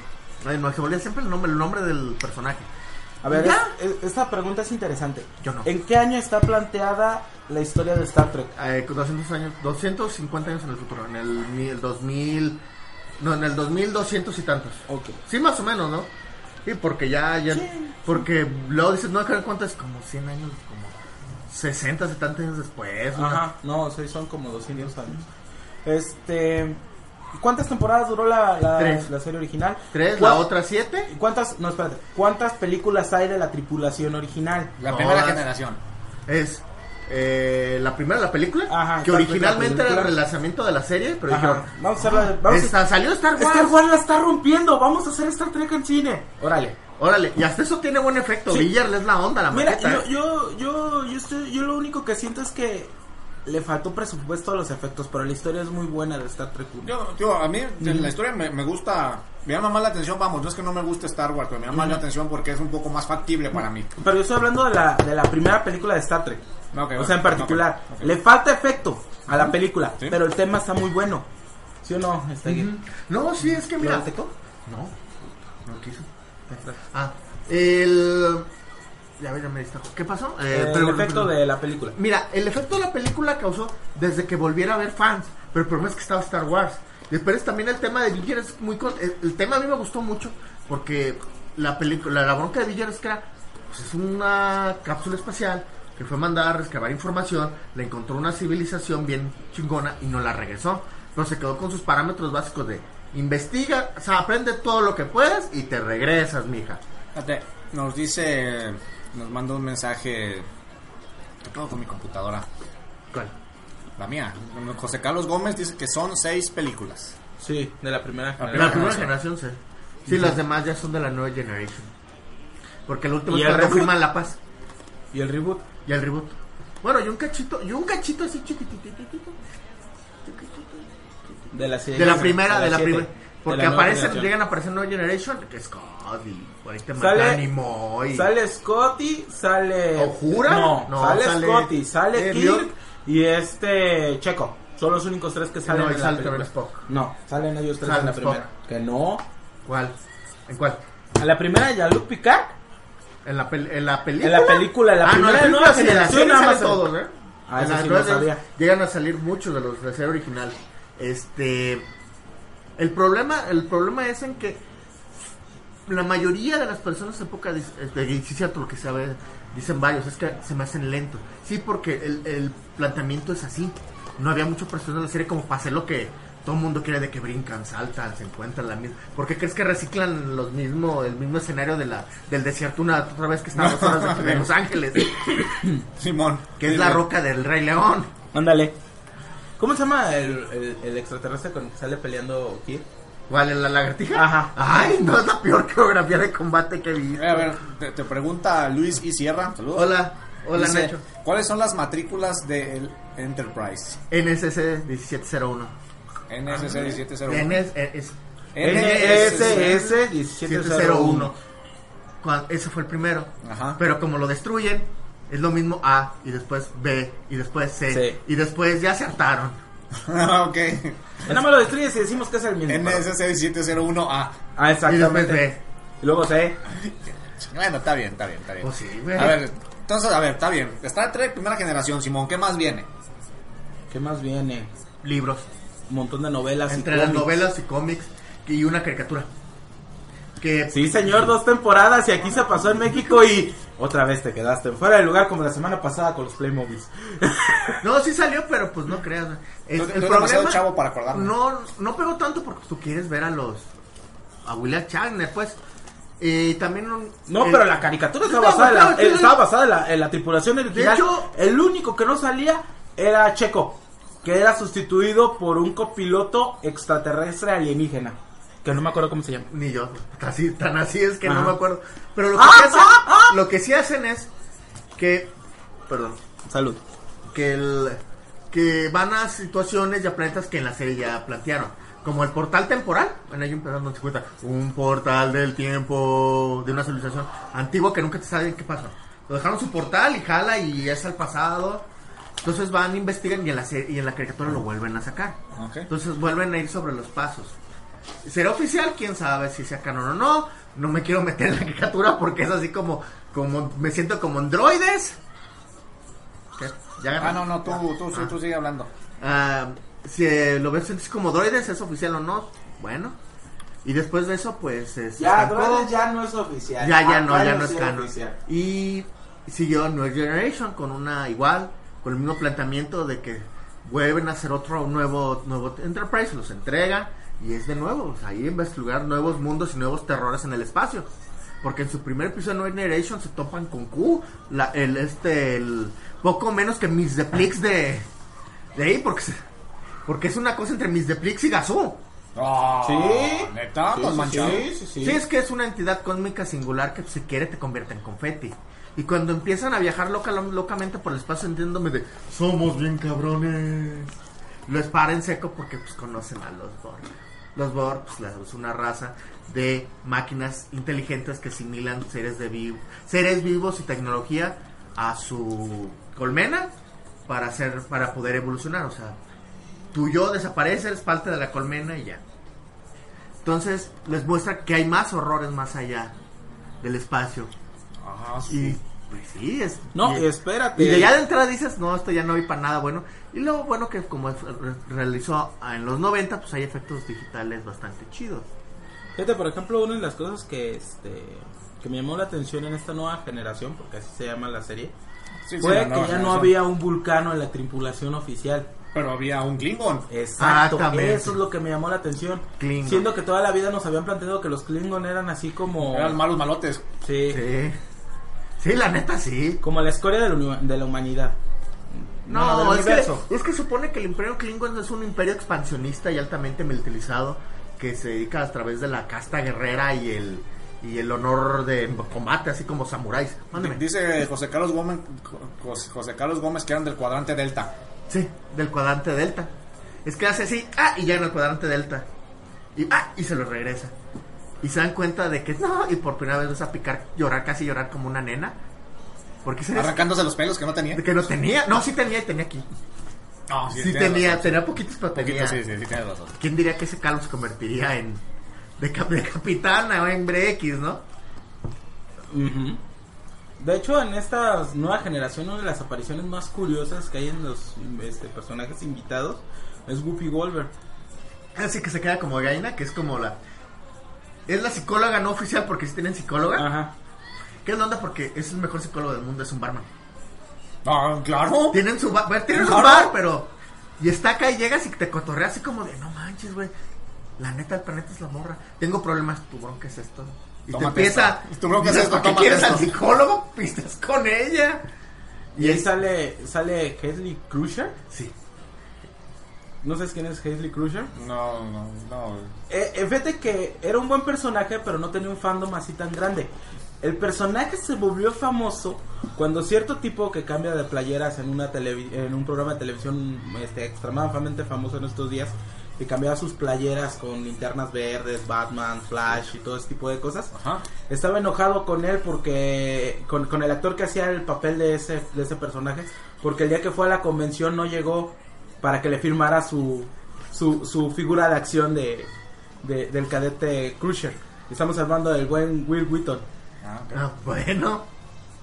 Ay, no, se volvía siempre el nombre, el nombre del personaje. A ver, es- es- esta pregunta es interesante. Yo no. ¿En qué año está planteada la historia de Star Trek? Eh, 200 años, 250 años en el futuro, en el, mil- 2000, no, en el 2200 y tantos. Ok. Sí, más o menos, ¿no? Sí, porque ya, ya, porque luego dices, no, ¿cuánto es? Como 100 años, como 60, 70 años después. ¿no? Ajá, no, sí, son como 200 años. Este. ¿Cuántas temporadas duró la, la, Tres. la serie original? Tres, ¿Cuál- la otra siete. ¿Cuántas, no, espérate, ¿cuántas películas hay de la tripulación original? La Todas. primera generación. Es eh, la primera, la película, Ajá, que originalmente era el relanzamiento de la serie, pero Ajá, dijeron, vamos a hacerla, vamos a- salió Star Wars. Star Wars la está rompiendo, vamos a hacer Star Trek en cine. Órale. Órale, y hasta eso tiene buen efecto. Sí. Villar es la onda, la Mira, maqueta. yo, ¿eh? yo, yo, yo, estoy, yo lo único que siento es que le faltó presupuesto a los efectos, pero la historia es muy buena de Star Trek 1. Yo, tío, a mí la historia me, me gusta, me llama más la atención, vamos, no es que no me guste Star Wars, pero me llama más la atención porque es un poco más factible para mí. Pero yo estoy hablando de la, de la primera película de Star Trek. Ok, o sea, en particular. Le falta efecto a la película, Sí. pero el tema está muy bueno. ¿Sí o no? Está bien. No, sí, es que mira. ¿Lo? No, no quiso. Ah, el. Ya ver, ya me distrajo. ¿Qué pasó? Eh, el pero- efecto de la película. Mira, el efecto de la película causó desde que volviera a ver fans. Pero el problema es que estaba Star Wars. Después también el tema de Villar es muy... con- El, el tema a mí me gustó mucho porque la película, la, la bronca de Villar es que era... Pues es una cápsula espacial que fue mandada a rescabar información, le encontró una civilización bien chingona y no la regresó. Pero se quedó con sus parámetros básicos de investiga, o sea, aprende todo lo que puedas y te regresas, mija. Nos dice, nos manda un mensaje, ¿qué pedo con mi computadora? ¿Cuál? La mía. José Carlos Gómez dice que son seis películas. Sí, de la primera. La La primera generación. generación, sí. Sí, las demás ya son de la nueva generation. Porque el último ¿Y es el cuando reboot? firman la paz. ¿Y el reboot? Y el reboot. Bueno, y un cachito, y un cachito así chiquititito. De la, De la primera, de la primera. Porque la aparecen, llegan a aparecer Nueva Generation, que es Cody, por ahí te Sale- matan y Moy. Sale Scotty, sale. ¿O jura? No, No, sale, sale- Scotty, sale eh, Kirk y este Checo. Son los únicos tres que salen No, en la sale también Spock. No, salen ellos tres Sale en la Spock. primera. Que no. ¿Cuál? ¿En cuál? En la primera ya Luke Picard. ¿En la, pel- en la película? En la película, en la ah, no, primera en la nueva la generación, nada más. todos, ¿eh? Ah, En eso las sí no sabía. Llegan a salir muchos de los de serie original. Este... El problema, el problema es en que la mayoría de las personas en época de, de y sí es cierto lo que sabe, dicen varios, es que se me hacen lento. Sí, porque el, el planteamiento es así. No había mucho personaje en la serie como para hacer lo que todo el mundo quiere de que brincan, saltan, se encuentran la misma. ¿Por qué crees que reciclan los mismo, el mismo escenario de la, del desierto una otra vez que estábamos horas de, de Los Ángeles? Simón. Que es la roca del Rey León. Ándale. ¿Cómo se llama el, el, el extraterrestre con el que sale peleando Kirk? ¿Cuál? ¿La lagartija? Ajá. Ay, no es la peor coreografía de combate que vi. Eh, a ver, te, te pregunta Luis y Sierra. Saludos. Hola, hola Dice, Nacho. ¿Cuáles son las matrículas del Enterprise? NSC 1701. NSC 1701. NS, es, NSS 1701. 1701. Cuan- Ese fue el primero. Ajá. Pero como lo destruyen, es lo mismo A y después B y después C. Sí. Y después ya se hartaron. ok. Nada más lo destruyes y decimos que es el mismo. NSC 1701A. Ah, Y después exactamente. B. Y luego C. Bueno, está bien, está bien, está bien. Pues sí, güey. A ver, entonces, a ver, está bien. Star Trek, primera generación, Simón, ¿qué más viene? ¿Qué más viene? Libros. Un montón de novelas. y Entre las cómics. novelas y cómics y una caricatura. Que Sí, señor, dos temporadas y aquí se pasó en México y otra vez te quedaste fuera del lugar como la semana pasada con los Playmobiles. No, sí salió, pero pues no creas. El, No- el no es problema demasiado chavo para acordarme. No, no pegó tanto porque tú quieres ver a los a William Shatner, pues. Y también un- No, el- pero la caricatura estaba basada, en la, sí. estaba basada en la, en la tripulación original. hecho- el único que no salía era Checo, que era sustituido por un copiloto extraterrestre alienígena, que no me acuerdo cómo se llama. ni yo, así, tan así es que Ajá. no me acuerdo. Pero lo que, ¡Ah, sí hacen, ah, ah! lo que sí hacen es que, perdón, Salud. que el que van a situaciones y a planetas que en la serie ya plantearon. Como el portal temporal. Bueno, hay un pedazo donde se cuenta. Un portal del tiempo de una civilización antigua que nunca te saben qué pasó. Lo dejaron su portal y jala y es al pasado. Entonces van, investigan y en la, serie- y en la caricatura lo vuelven a sacar. Entonces vuelven a ir sobre los pasos. ¿Será oficial? ¿Quién sabe si sea canon o no? No me quiero meter en la caricatura porque es así como, como me siento como androides. ¿Qué? ¿Ya Ah, no, no, tú, tú, sí, tú sigue hablando. Ah, si eh, lo ves así como droides, ¿es oficial o no? Bueno. Y después de eso, pues... es- Ya. Droides ya no es oficial. Ya, ya no, ya no es canon. oficial. Y siguió New Generation con una igual, con el mismo planteamiento de que vuelven a hacer otro nuevo, nuevo Enterprise, los entregan y es de nuevo, o sea, ahí investigar nuevos mundos y nuevos terrores en el espacio. Porque en su primer episodio de New Generation se topan con Q, la, el, este, el poco menos que Miss the Plix de, de ahí, porque, se- porque es una cosa entre Miss the Plix y Gazoo. Ah, Sí. ¿Neta? Sí, ¿Tan sí, manchado? sí, sí, sí. Sí, es que es una entidad cósmica singular que si quiere te convierte en confeti. Y cuando empiezan a viajar loca, locamente por el espacio, entiéndome de somos bien cabrones. Los para en seco porque pues conocen a los Borg. Los Borg pues, la- es una raza de máquinas inteligentes que asimilan seres de vivo, seres vivos y tecnología a su colmena para hacer para poder evolucionar, o sea, tu yo desaparece, eres parte de la colmena y ya. Entonces les muestra que hay más horrores más allá del espacio. Ajá, Y pues sí, es. No, y, espérate. y de ya de entrada dices, no, esto ya no vi para nada bueno. Y luego, bueno, que como realizó en los 90, pues hay efectos digitales bastante chidos. Fíjate, por ejemplo, una de las cosas que este que me llamó la atención en esta nueva generación, porque así se llama la serie, Sí, sí, fue la que ya no había un vulcano en la tripulación oficial. Pero había un Klingon. Exacto, Exactamente. eso es lo que me llamó la atención. Klingon. Siendo que toda la vida nos habían planteado que los Klingon eran así como Eran malos malotes. sí, Sí. Sí, la neta sí. como la escoria de la, uni- de la humanidad. No, del es, que, es que supone que el Imperio Klingon es un imperio expansionista y altamente militarizado que se dedica a través de la casta guerrera y el y el honor de combate, así como samuráis. Mándeme. Dice José Carlos Gómez, José, José Carlos Gómez que eran del cuadrante Delta. Sí, del cuadrante delta. Es que hace así, ah, y ya en el cuadrante delta. Y ah, y se lo regresa. Y se dan cuenta de que no, y por primera vez vas a picar, llorar, casi llorar como una nena. Porque se Arrancándose los pelos que no tenía. que no tenía, no, sí tenía y tenía aquí. No, Sí, tienes tenía, razón. tenía poquitos, pero tenía. Sí, sí, sí, tienes razón. ¿Quién diría que ese Carlos se convertiría en de, cap- de capitana o en X, no? Ujú. De hecho, en esta nueva generación, una de las apariciones más curiosas que hay en los este, personajes invitados es Whoopi Goldberg. Así que se queda como Gaina, que es como la es la psicóloga no oficial porque sí tienen psicóloga. Ajá. ¿Qué es la onda? Porque es el mejor psicólogo del mundo, es un barman. Ah, claro. Tienen su bar, bueno, tienen Claro. un bar, pero. Y está acá y llegas y te cotorrea así como de, no manches, güey. La neta del planeta es la morra. Tengo problemas, tu bronca es esto. Y Tómate te empieza. esto. Tu bronca es esto, ¿para qué quieres al esto". psicólogo? Estás con ella. Y ahí sale, sale Hazley Crusher. Sí. ¿No sabes quién es Hazley Crusher? No, no, no. Eh, eh, fíjate que era un buen personaje, pero no tenía un fandom así tan grande. El personaje se volvió famoso cuando cierto tipo que cambia de playeras en una en un programa de televisión este, extremadamente famoso en estos días, que cambiaba sus playeras con linternas verdes, Batman, Flash y todo ese tipo de cosas. Ajá. Estaba enojado con él porque con, con el actor que hacía el papel de ese de ese personaje, porque el día que fue a la convención no llegó para que le firmara su su, su figura de acción de, de- del cadete Crusher. Estamos hablando del buen Will Wheaton. Ah. Ah, bueno.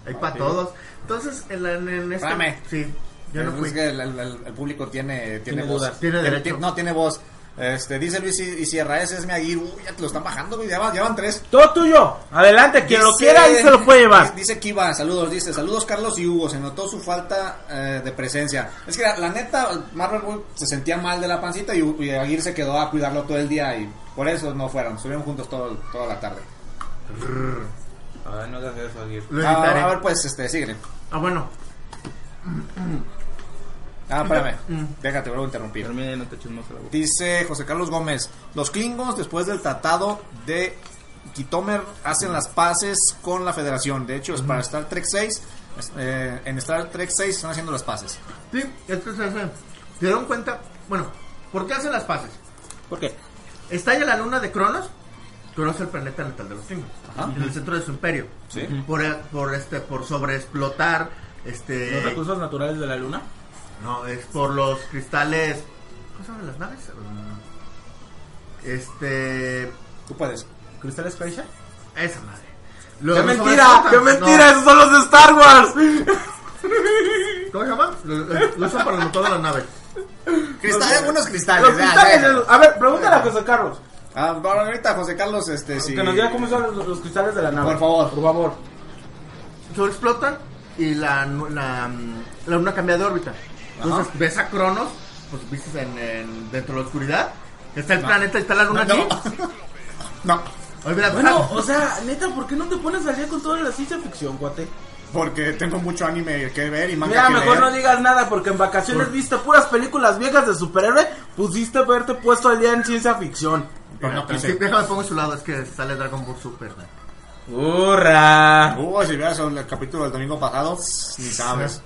Hay para todos. Entonces, en, la- en este. Espérame. Sí. Yo no Es fui. que el, el- el- el público tiene, tiene, Tiene voz. dudas. Tiene derecho. no, tiene voz. Este, dice Luis y, y Sierra, ese es mi Aguirre. Uy, ya te lo están bajando, güey. Ya van, ya van tres. Todo tuyo. Adelante, quien lo quiera y se lo puede llevar. Dice Kiva, saludos, dice, saludos Carlos y Hugo, se notó su falta eh, de presencia. Es que la, la neta, Marvel se sentía mal de la pancita y, y Aguirre se quedó a cuidarlo todo el día y por eso no fueron, estuvieron juntos todo, toda la tarde. Ay, no hagas eso, Aguirre. Lo Ah, a ver, pues, este, síguele. Ah, bueno. Ah, espérame, Mm. déjate, vuelvo a interrumpir. Termina y no te chismos la boca. Dice José Carlos Gómez, los Klingons después del tratado de Kitomer hacen las paces con la Federación. De hecho, es para Star Trek 6, es- eh, en Star Trek 6 están haciendo las paces. Sí, es que se, se- se dieron cuenta. Bueno, ¿por qué hacen las paces? ¿Por qué? Estalla la luna de Cronos. Cronos es el planeta natal de los. Ajá. En el centro de su imperio. Sí. Por, por, este, por sobreexplotar. Este. ¿Los recursos naturales de la luna? No, es por los cristales. ¿Cómo se llaman las naves? Este. Tú puedes. ¿Cristales Spacer? Esa madre. ¡Qué Los- mentira! ¡Qué no, mentira! ¡Esos son los de Star Wars! ¿Cómo se llama? Lo, usan para el motor de las naves. Cristales, unos cristales. Los ya, cristales, a ver, pregúntale a José Carlos. Ah, bueno, ahorita José Carlos, este, sí. Que nos diga cómo son los, los cristales de la nave. Por favor. Por favor. Sobreexplotan y la, la, la luna cambia de órbita. Entonces Ajá. ves a Cronos, pues viste en, en- dentro de la oscuridad. Está el No. planeta, está la luna No. aquí. No, Olvídate. Bueno, o sea, neta, ¿por qué no te pones al día con toda la ciencia ficción, guate? Porque tengo mucho anime que ver y manga Mira, que mejor leer. no digas nada porque en vacaciones Por- viste puras películas viejas de superhéroe, pusiste haberte puesto al día en ciencia ficción. Pero no Pero quise. sí, déjame pongo a su lado, es que sale Dragon Ball Super. ¡Hurra! Uy, si vieras el capítulo del domingo pasado, ni sabes.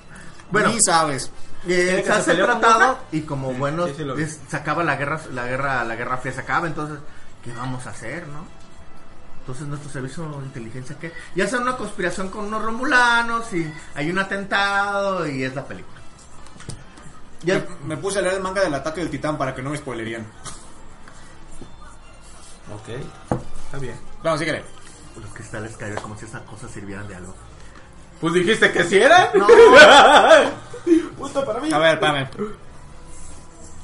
Bueno. ni sabes. Eh, se hace el tratado y como sí, sí es- se acaba la guerra la guerra la guerra fría se acaba entonces qué vamos a hacer no entonces nuestro servicio de inteligencia qué y hacen una conspiración con unos romulanos y hay un atentado y es la película y el- Me, me puse a leer el manga del ataque del titán para que no me spoilerían. Ok, está bien. Bueno, síguele. los cristales cayeron como si esas cosas sirvieran de algo Pues dijiste que sí eran. no Punto para mí. A ver, espérame.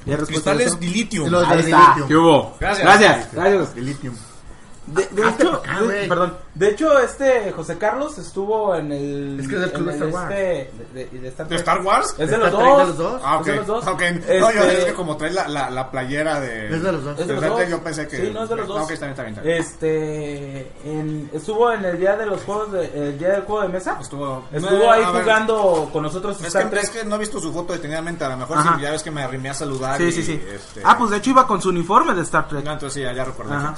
¿Ya Cristales dilithium. Los Ahí de está. litio. ¿Qué hubo? Gracias. Gracias. Gracias. de litio De, de hecho, pa' acá, de- güey. perdón. De hecho, este José Carlos estuvo en el. Es que es del club de Star Wars. este- de, de- de Star ¿De. Star Wars? Es de ¿De los dos. de los dos? Ah, Es ok. de los dos. Ok. No, Este- yo es que como trae la, la, la playera de... Es de los dos. Es de los dos. yo pensé que... Sí, no es de los dos. Ok, está bien, está bien. está bien. Este. en- estuvo en el día de los juegos. De, el día del juego de mesa. Estuvo... Estuvo ahí A ver, jugando con nosotros Es Star que, Trek. es que no he visto su foto detenidamente. A lo mejor Ajá. si ya ves que me arrimé a saludar. Sí, y, sí, sí. este- Ah, pues de hecho iba con su uniforme de Star Trek. No, entonces sí, ya, ya recordé. Ajá.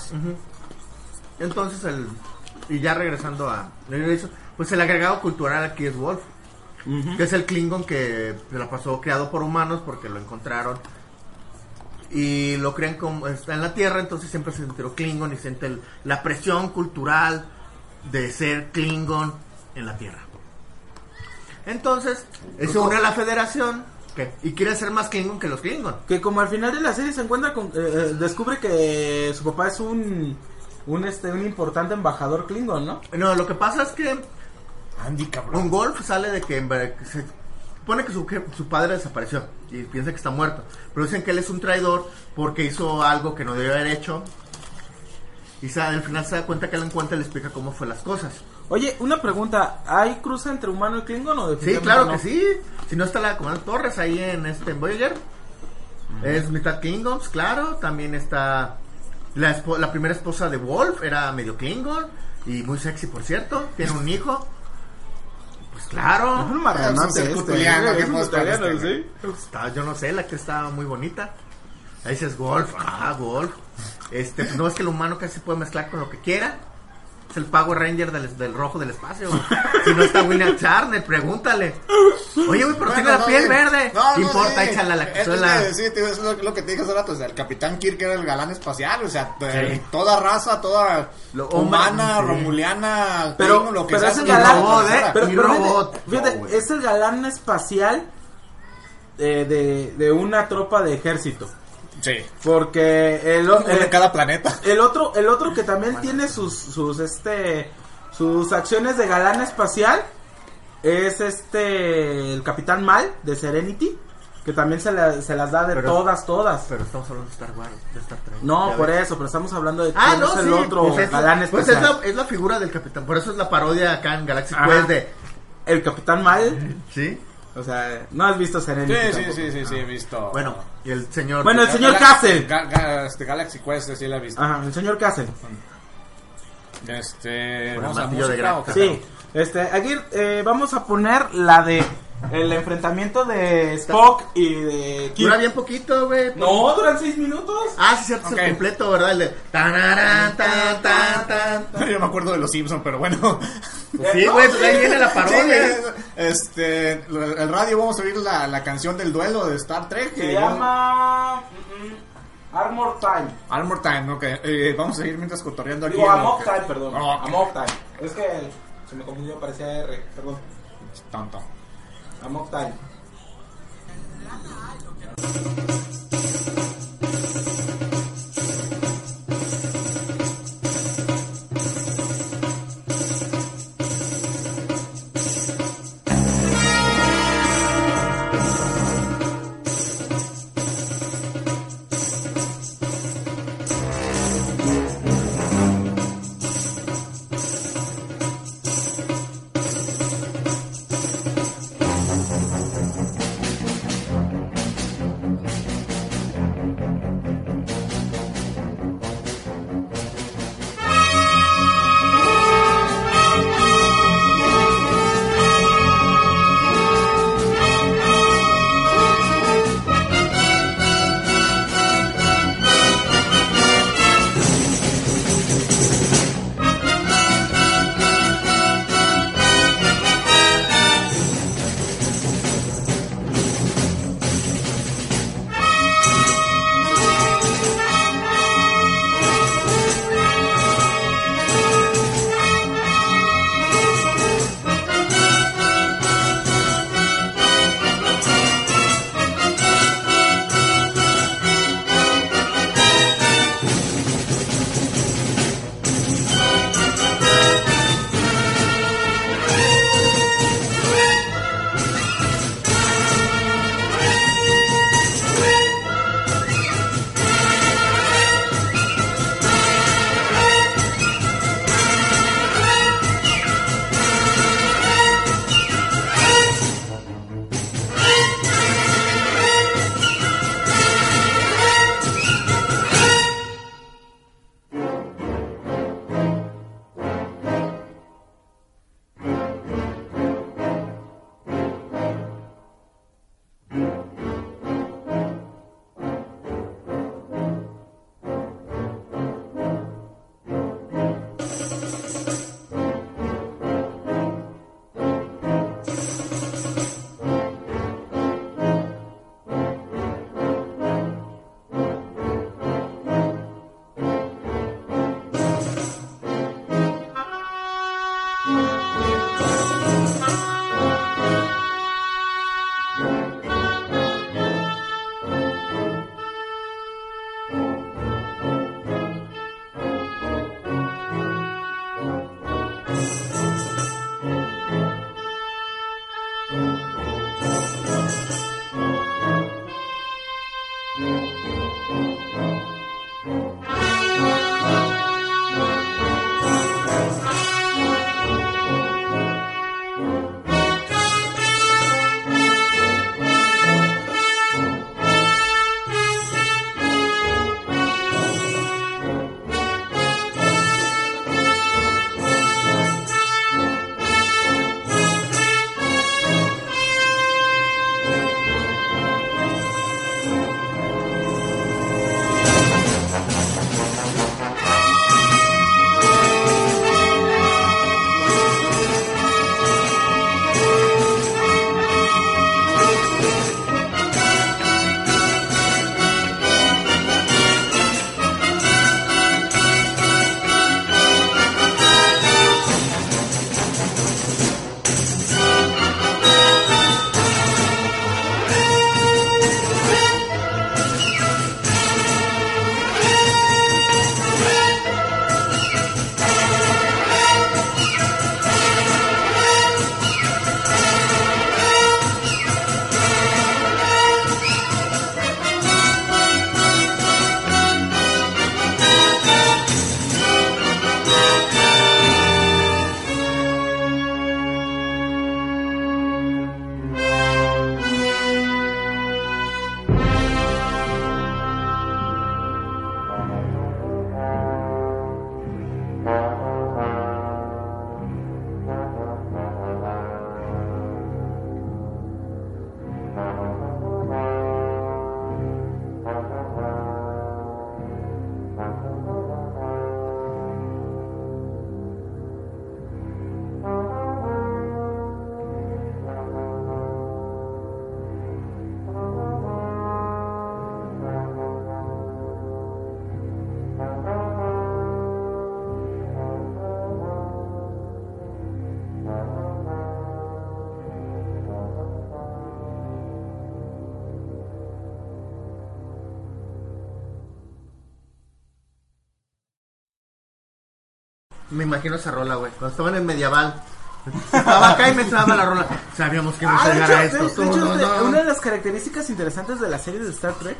Entonces el y ya regresando a pues el agregado cultural aquí es Wolf que es el Klingon que se la pasó creado por humanos porque lo encontraron y lo creen como está en la Tierra, entonces siempre se enteró Klingon y siente el- la presión cultural de ser Klingon en la Tierra. Entonces, se une a la Federación ¿qué? y quiere ser más Klingon que los Klingon. Que como al final de la serie se encuentra con. eh, eh, descubre que su papá es un. Un, este, un importante embajador Klingon, ¿no? No, lo que pasa es que Andy, cabrón. un Golf sale de que, se supone que su, que su padre desapareció y piensa que está muerto. Pero dicen que él es un traidor porque hizo algo que no debió haber hecho. Y se- al final se da cuenta que él encuentra y le explica cómo fue las cosas. Oye, una pregunta. ¿Hay cruza entre humano y Klingon o Sí, definitivamente claro no? que sí. Si no está la comandante Torres ahí en este en Voyager. Es mitad Klingons, claro. También está la, espo- la primera esposa de Wolf, era medio Klingon. Y muy sexy, por cierto. Tiene un hijo. Pues claro. Es un este, cutuliano. ¿qué Es un más cutuliano, parece, sí. Está- yo no sé, la que estaba muy bonita. Ahí dices Wolf, ah, Wolf. Este, pues no es que el humano casi puede mezclar con lo que quiera. Es el Power Ranger del, del rojo del espacio. Si no está William Charner, pregúntale. Oye, güey, pero Bueno, tiene la piel verde. No, ¿Qué no, importa? sí. Échala a la Es- es cazuela. que, sí, tío, es lo, lo que te dije hace rato. O sea, el Capitán Kirk era el galán espacial. O sea, Sí. toda raza, toda Lo- humana, sí. romuliana, Pero, lo que pero sea. es el galán. robot, ¿eh? Pero, Y pero robot. fíjate, fíjate, No, güey. es el galán espacial eh, de, de una tropa de ejército. Sí. Porque el, Uno de el- cada planeta. el otro, el otro que también tiene sus, sus, este, sus acciones de galán espacial es este, el Capitán Mal de Serenity, que también se, la- se las da de Pero- todas, todas. Pero estamos hablando de Star Wars, de Star Trek. no, por ves. eso, pero estamos hablando de Ah, no, es el sí. otro pues es, la- galán pues espacial. es la, es la figura del capitán. Por eso es la parodia acá en Galaxy Ajá. Quest de. El Capitán Mal, ¿Sí? O sea, no has visto Serenity. Sí, sí, tampoco. sí, sí, sí, he visto. Bueno, y el señor. Bueno, el señor Castle. Ga- Ga- este, Galaxy Quest, sí la he visto. Ajá, el señor Castle. Este. Vamos a de. Sí, este, aquí eh, vamos a poner la de el enfrentamiento de Spock y de Kirk. Dura bien poquito, güey. No, duran seis minutos. Ah, sí, cierto, es el completo, ¿verdad? El de. Tanarán, tan, tan, tan. Yo me acuerdo de los Simpsons, pero bueno. Sí, güey, pues ahí viene la Sí, parodia. este, el radio vamos a oír la, la canción del duelo de Star Trek. Se llama mm, mm, Armor Time. Armor Time, ok. Eh, vamos a ir mientras cotorreando aquí. Digo, Amok que- Time, perdón. Oh, ok. Amok Time. Es que se me confundió, parecía R, perdón. Tonto. Amok Time. Me imagino esa rola, güey. Cuando estaban en medieval. Estaba acá y me traba la rola. Sabíamos que íbamos Ah, a llegar a esto. de hecho, no, no. una de las características interesantes de la serie de Star Trek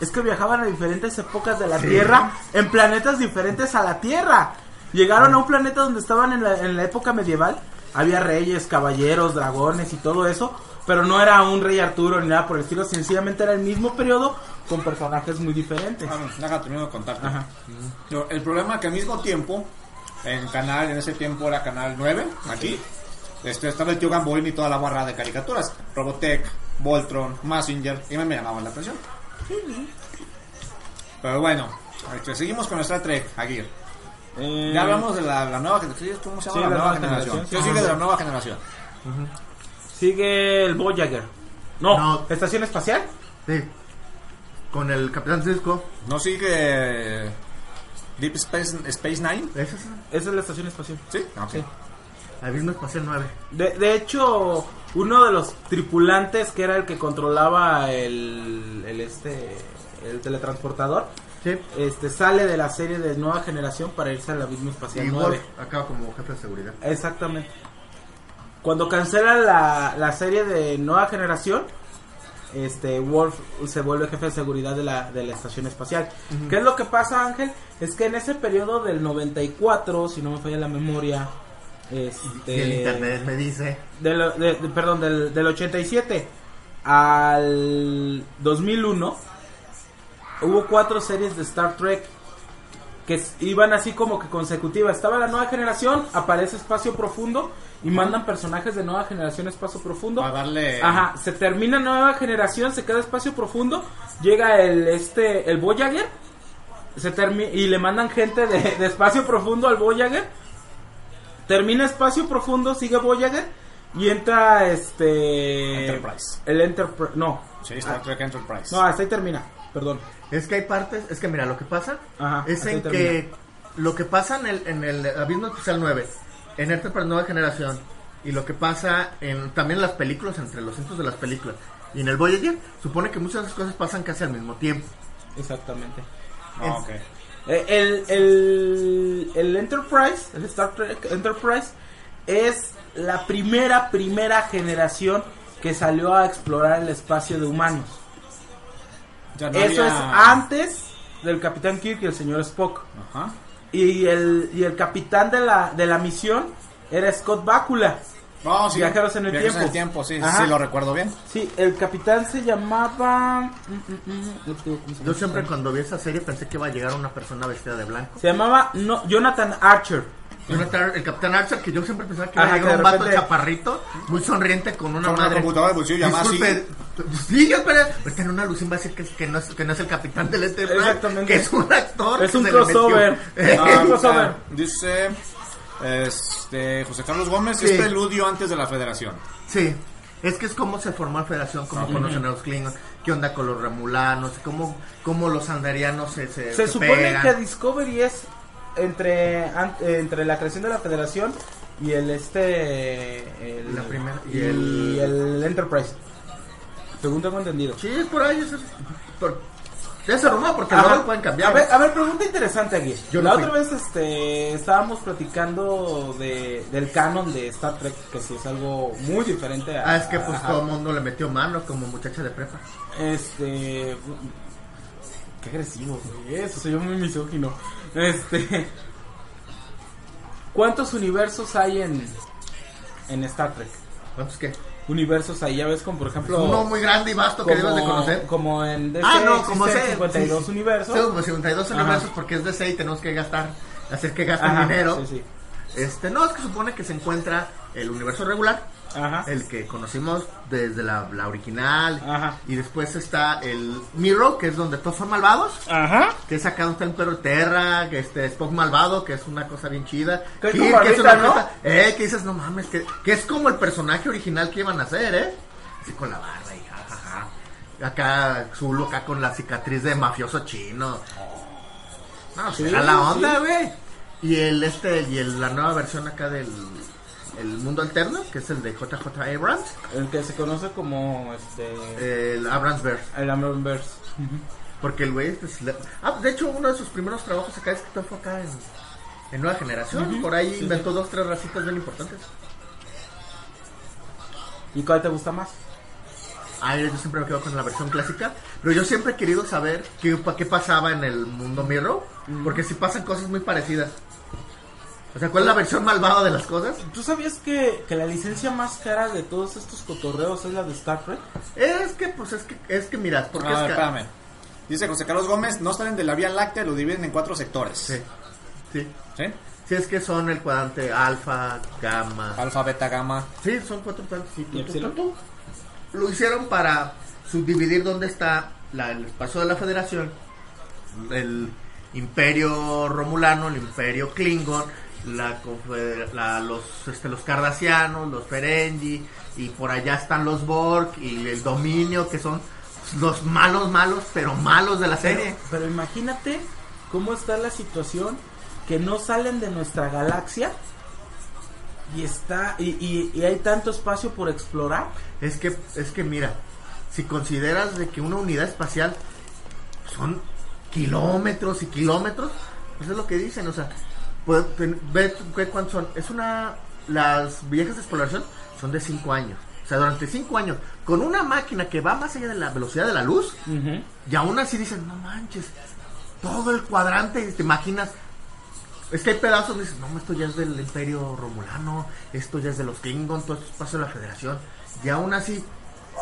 es que viajaban a diferentes épocas de la Tierra en planetas diferentes a la Tierra. Llegaron a un planeta donde estaban en la, en la época medieval. Había reyes, caballeros, dragones y todo eso. Pero no era un rey Arturo ni nada por el estilo. Sencillamente era el mismo periodo con personajes muy diferentes. Ah, termino de contarte. Ajá. No, El problema es que al mismo tiempo, en canal, en ese tiempo era canal 9, aquí, este, estaba el tío Gamboín y toda la barra de caricaturas. Robotech, Voltron, Massinger, y me, me llamaban la atención. Pero bueno, este, seguimos con Star Trek, Aguirre. Eh, Ya hablamos de la, la nueva generación. ¿Cómo se llama? Sí, la, la nueva nueva generación. generación, ¿Qué sí. sigue de la nueva generación? Sigue el Voyager. No, No. Estación Espacial. Sí. Con el Capitán Cisco. ¿No sigue Deep Space, Space Nine? Es Esa es la Estación Espacial. Sí, ok. Sí. Abismo Espacial 9. De, de hecho, uno de los tripulantes que era el que controlaba el, el este el teletransportador, Sí. este sale de la serie de nueva generación para irse al abismo espacial Y 9. Wolf acaba como jefe de seguridad. Exactamente. Cuando cancelan la, la serie de nueva generación, este Wolf se vuelve jefe de seguridad de la, de la estación espacial. ¿Qué es lo que pasa, Ángel? Es que en ese periodo del 94, si no me falla la memoria, este, Y el internet me dice. del, de- de- perdón, del, del 87 al 2001 hubo cuatro series de Star Trek que iban así como que consecutivas. Estaba la nueva generación, aparece Espacio Profundo y mandan personajes de nueva generación a Espacio Profundo. Darle... Ajá, se termina nueva generación, se queda Espacio Profundo, llega el este el Voyager se termi- y le mandan gente de, de Espacio Profundo al Voyager. Termina Espacio Profundo, sigue Voyager y entra este Enterprise. El Enterprise, no. Sí, Star Trek Enterprise. No, hasta ahí termina. Perdón. Es que hay partes, es que mira, lo que pasa Ajá, es en termina. que lo que pasa en el, en el Abismo Espacial 9, en Enterprise Nueva Generación, y lo que pasa en también en las películas, entre los centros de las películas, y en el Voyager, supone que muchas de esas cosas pasan casi al mismo tiempo. Exactamente. Ah, ok. Eh, El, el, el Enterprise, el Star Trek Enterprise, es la primera, primera generación que salió a explorar el espacio de humanos. Ya no Eso había- es antes del Capitán Kirk y el señor Spock. Ajá. Y el, y el capitán de la, de la misión era Scott Bakula. No, sí. Viajeros en el Viajeros tiempo. en el tiempo, sí, Ajá. sí lo recuerdo bien. Sí, el capitán se llamaba... mm, mm, mm, Yo siempre cuando vi esa serie pensé que iba a llegar una persona vestida de blanco. Se llamaba no, Jonathan Archer. Jonathan- el Capitán Archer, que yo siempre pensaba que iba a llegar un vato chaparrito, muy sonriente, con una Con una madre. computadora de bolsillo llamada Sí, yo esperé. Ahorita en una alucín va a decir que, que no es, que no es el capitán del este Exactamente. que es un actor. Es un crossover. Ah, Ah, crossover. ah, dice este, José Carlos Gómez, Sí. es preludio antes de la federación. Sí, es que es cómo se formó la federación, cómo conocen a los Klingons, qué onda con los Remulanos, cómo, cómo los andarianos se se, Se se supone pegan. que Discovery es entre, entre la creación de la federación y el este... El, La primera- y Y el- el, Enterprise. Según tengo entendido. Sí, es por ahí, es, por, ya se rumora porque Ajá. luego pueden cambiar. A ver, a ver, pregunta interesante aquí. Yo la no fui. otra vez este, estábamos platicando de, del canon de Star Trek, que sí es algo muy diferente a... Ah, es que pues todo el mundo le metió mano como muchacha de prepa. Este. Qué agresivo, güey. Eso soy yo muy misógino. Este. ¿Cuántos universos hay en. en Star Trek? ¿Cuántos qué? Universos ahí, ya ves, como por ejemplo. Uno muy grande y vasto que debes de conocer. Como en DC Ah, no, como existen sé. 52 sí. universos. Sí, como 52 Ajá. universos porque es DC y tenemos que gastar, hacer que gasten Ajá, dinero. Sí. Este, no, es que supone que se encuentra el universo regular, Ajá. el que conocimos desde la, la original. Ajá. Y después está el Mirror, que es donde todos son malvados. Ajá. Que es acá donde está el perro Terra, que este Spock malvado, que es una cosa bien chida. Que es Kirk, que es una ¿no? cosa- eh, que dices, no mames, que, que es como el personaje original que iban a hacer, eh. Así con la barba y jajaja. Acá Zulu, acá con la cicatriz de mafioso chino. No, Sí, será la onda, sí. güey. Y el este, y el, la nueva versión acá del el mundo alterno, que es el de JJ Abrams, El que se conoce como. Este. el Abramsverse. el Amberverse. Porque el güey, le- ah, de hecho, uno de sus primeros trabajos acá es que fue acá en, en Nueva Generación. Por ahí inventó dos, tres racitas bien importantes. ¿Y cuál te gusta más? Ay, yo siempre me quedo con la versión clásica. Pero yo siempre he querido saber qué, qué pasaba en el mundo Mirror. Porque si pasan cosas muy parecidas. O sea, ¿cuál es la versión malvada de las cosas? ¿Tú sabías que, que la licencia más cara de todos estos cotorreos es la de Star Trek? Es que, pues, es que, es que mirad, porque A es ver, que... espérame. Dice José Carlos Gómez, no salen de la Vía Láctea, lo dividen en cuatro sectores. Sí, sí. ¿Sí? Sí, es que son el cuadrante alfa, gamma. Alfa, beta, gamma. Sí, son cuatro cuadrantes. sí, tú, tú. Lo hicieron para subdividir dónde está la- el espacio de la federación, el imperio romulano, el imperio klingon, la, la- los, este, los cardasianos, los ferengi, y por allá están los Borg y el dominio, que son los malos, malos, pero malos de la serie. Pero imagínate cómo está la situación que no salen de nuestra galaxia y está y, y- y hay tanto espacio por explorar. Es que, es que mira, si consideras de que una unidad espacial son kilómetros y kilómetros, pues es lo que dicen, o sea, pues, ve, ve cuántos son. Es una, las viajes de exploración son de 5 años. O sea, durante 5 años, con una máquina que va más allá de la velocidad de la luz, y aún así dicen, no manches, todo el cuadrante, te imaginas. Es que hay pedazos donde dices, no, esto ya es del Imperio Romulano, esto ya es de los Klingon, todo esto es paso de la Federación. Y aún así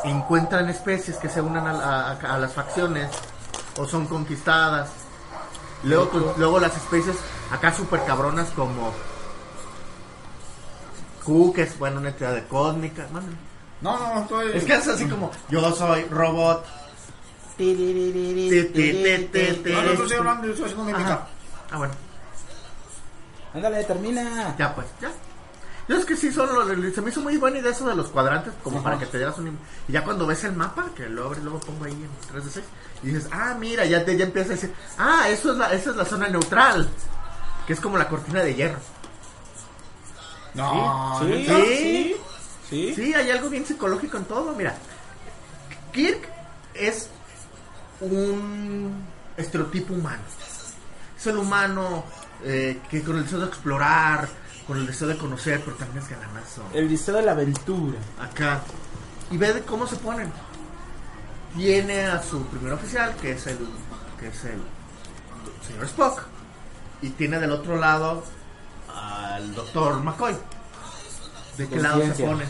encuentran especies que se unan a, a- a las facciones o son conquistadas. Luego, pues, luego las especies acá super cabronas como Q, que es bueno, una entidad de cósmica. mándame. No, no, no, estoy... Es que es así como, yo soy robot. No, no, estoy hablando, yo estoy haciendo mímica. Ajá. Ah, bueno. Ándale, termina. Ya pues, ya. Yo es que sí, solo se me hizo muy buena idea eso de los cuadrantes, como para que te dieras un... Y ya cuando ves el mapa, que lo abres, luego pongo ahí en 3 de 6, y dices, ah, mira, ya te ya empiezas a decir, ah, eso es la, esa es la zona neutral, que es como la cortina de hierro. No, sí, sí, sí. Sí, hay algo bien psicológico en todo, mira. Kirk es un estereotipo humano. Es el humano eh, que con el deseo de explorar, con el deseo de conocer, pero también es galanazo. El deseo de la aventura. acá y ve de cómo se ponen. tiene a su primer oficial, que es el, que es el señor Spock, y tiene del otro lado al doctor McCoy. ¿De qué lado se pone?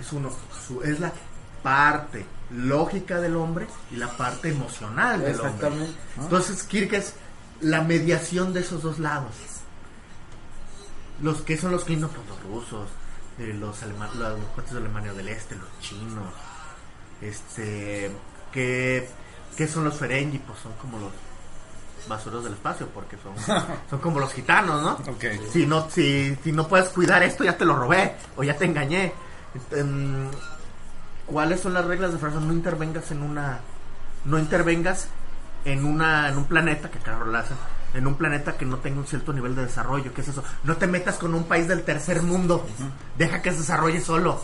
Es uno, su- es la parte lógica del hombre y la parte emocional del hombre. Exactamente. Entonces Kirk es la mediación de esos dos lados. Los que son los Klingon, pues, los rusos, de los alemanes, los de Alemania del Este, los chinos, este, que, que son los Ferengi, pues son como los basuros del espacio, porque son, son como los gitanos, ¿no? Ok. Si no, si, si no puedes cuidar esto, ya te lo robé o ya te engañé. Em, ¿Cuáles son las reglas de frase? No intervengas en una, no intervengas en una, en un planeta que claro lo hacen, en un planeta que no tenga un cierto nivel de desarrollo. ¿Qué es eso? No te metas con un país del tercer mundo. Deja que se desarrolle solo.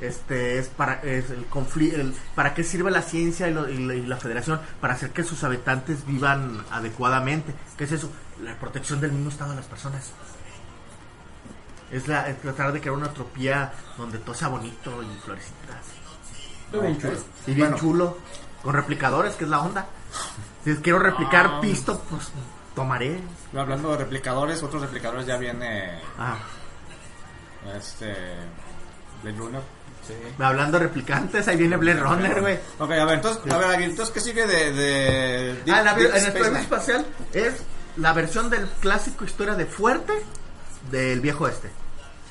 Este es para es el conflicto, para qué sirve la ciencia y, lo- y la, y la Federación para hacer que sus habitantes vivan adecuadamente. ¿Qué es eso? La protección del mismo estado de las personas. Es, la, es tratar de crear una utopía donde todo sea bonito y florecitas. Bien chulo. Y bien Bueno. chulo. Con replicadores, que es la onda. Si quiero replicar Ah. pisto, pues tomaré. Hablando de replicadores, otros replicadores ya viene Ah, este Blade Runner. hablando de replicantes, ahí viene Blade Runner, güey. Ok, a ver, entonces, a ver, entonces, ¿qué sigue de, de Ah, la- Deep en el Space espacial es la versión del clásico historia de fuerte del viejo este.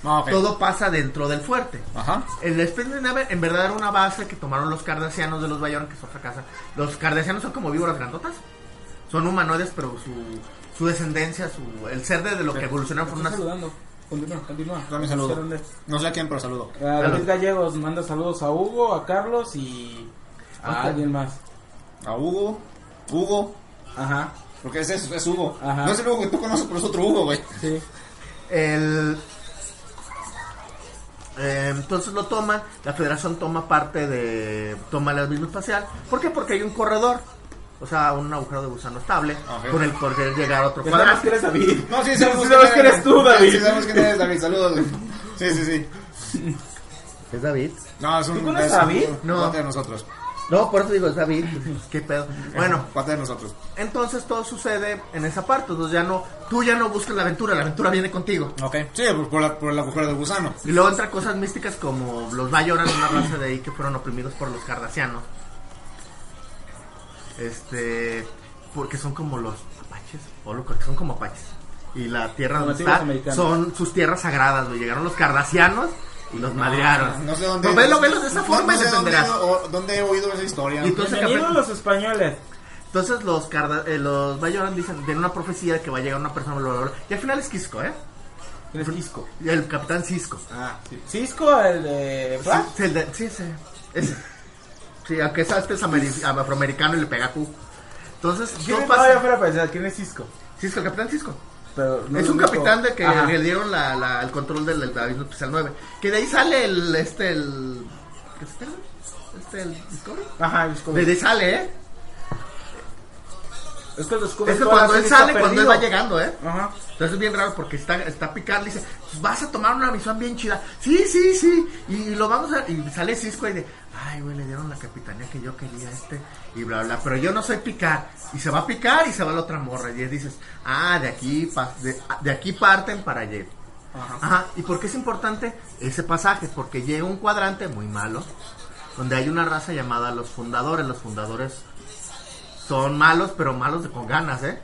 Ah. Todo pasa dentro del fuerte. Ajá. El Space Nine en verdad era una base que tomaron los cardasianos de los Bayon, que es otra casa. Los cardasianos son como víboras grandotas. Son humanoides, pero su, su descendencia, su, el ser de, de lo que evolucionaron fueron unas saludando. Continúa, continúa. Dame saludo. No sé a quién, pero saludo. A David Gallegos manda saludos a Hugo, a Carlos y a Ok. alguien más. A Hugo. Hugo. Ajá, Porque ese es, es Hugo. Ajá. No es el Hugo que tú conoces, pero es otro Hugo, güey. sí. El, eh, entonces lo toman, la federación toma parte de, toma el mismo espacial. ¿Por qué? Porque hay un corredor, o sea, un agujero de gusano estable, Ok. con el poder llegar a otro Ya sabemos que eres David. No, sí, sabemos, sí sabemos que eres tú, David. Sí, sabemos quién eres, David. Saludos, güey. Sí, sí, sí. ¿Es David? No, es un. ¿Tú conoces a David? No. de nosotros. No, por eso digo, es David. ¿Qué pedo? Bueno, Cuate de nosotros. entonces todo sucede en esa parte. Entonces ya no, tú ya no buscas la aventura, la aventura viene contigo. Ok. Sí, por, por la- por el agujero del gusano. Y luego entran cosas místicas como los Bayoran, una raza de ahí que fueron oprimidos por los Cardassianos. Este, porque son como los apaches, o lo que son como apaches. Y la tierra donde está son sus tierras sagradas, güey. Llegaron los Cardassianos y los madrearon. No sé dónde. Pues velo, velo de esa no- forma no y sé dónde, entenderás. o- dónde he oído esa historia. Y entonces, Bienvenidos los españoles. entonces los Carda- eh, los Bayoran dicen, tienen una profecía de que va a llegar una persona, bla, bla, bla. Y al final es Quisco, ¿eh? ¿Quién es Cisco? Y el capitán Cisco. Ah, sí. Cisco, el de Flash. Sí, el de- sí, sí. Ese. Sí, aunque esa- este es ameri- afroamericano y le pega Q. Entonces, ¿Quién no pasa. No, ya fuera para pensar, ¿quién es Cisco? Cisco, el capitán Cisco. Pero no es un capitán de que Ajá. le dieron la, la- el control del, del Abismo Especial 9. Que de ahí sale el. Este, el. ¿Qué es este? Este, el Discovery. Ajá, De Discovery. ahí sale, ¿eh? Es que el Discovery Es que cuando él sale, cuando él va llegando, ¿eh? Ajá. Entonces es bien raro porque está, está picando y dice, pues vas a tomar una misión bien chida. Sí, sí, sí. Y lo vamos a... Y sale Cisco y de, ay, güey, le dieron la capitanía que yo quería este. Y bla, bla. Pero yo no soy picar. Y se va a picar y se va la otra morra. Y dices, ah, de aquí, de, de aquí parten para allá. Ajá. ¿Y por qué es importante ese pasaje? Porque llega un cuadrante muy malo. Donde hay una raza llamada los fundadores. Los fundadores son malos, pero malos de con ganas, ¿eh?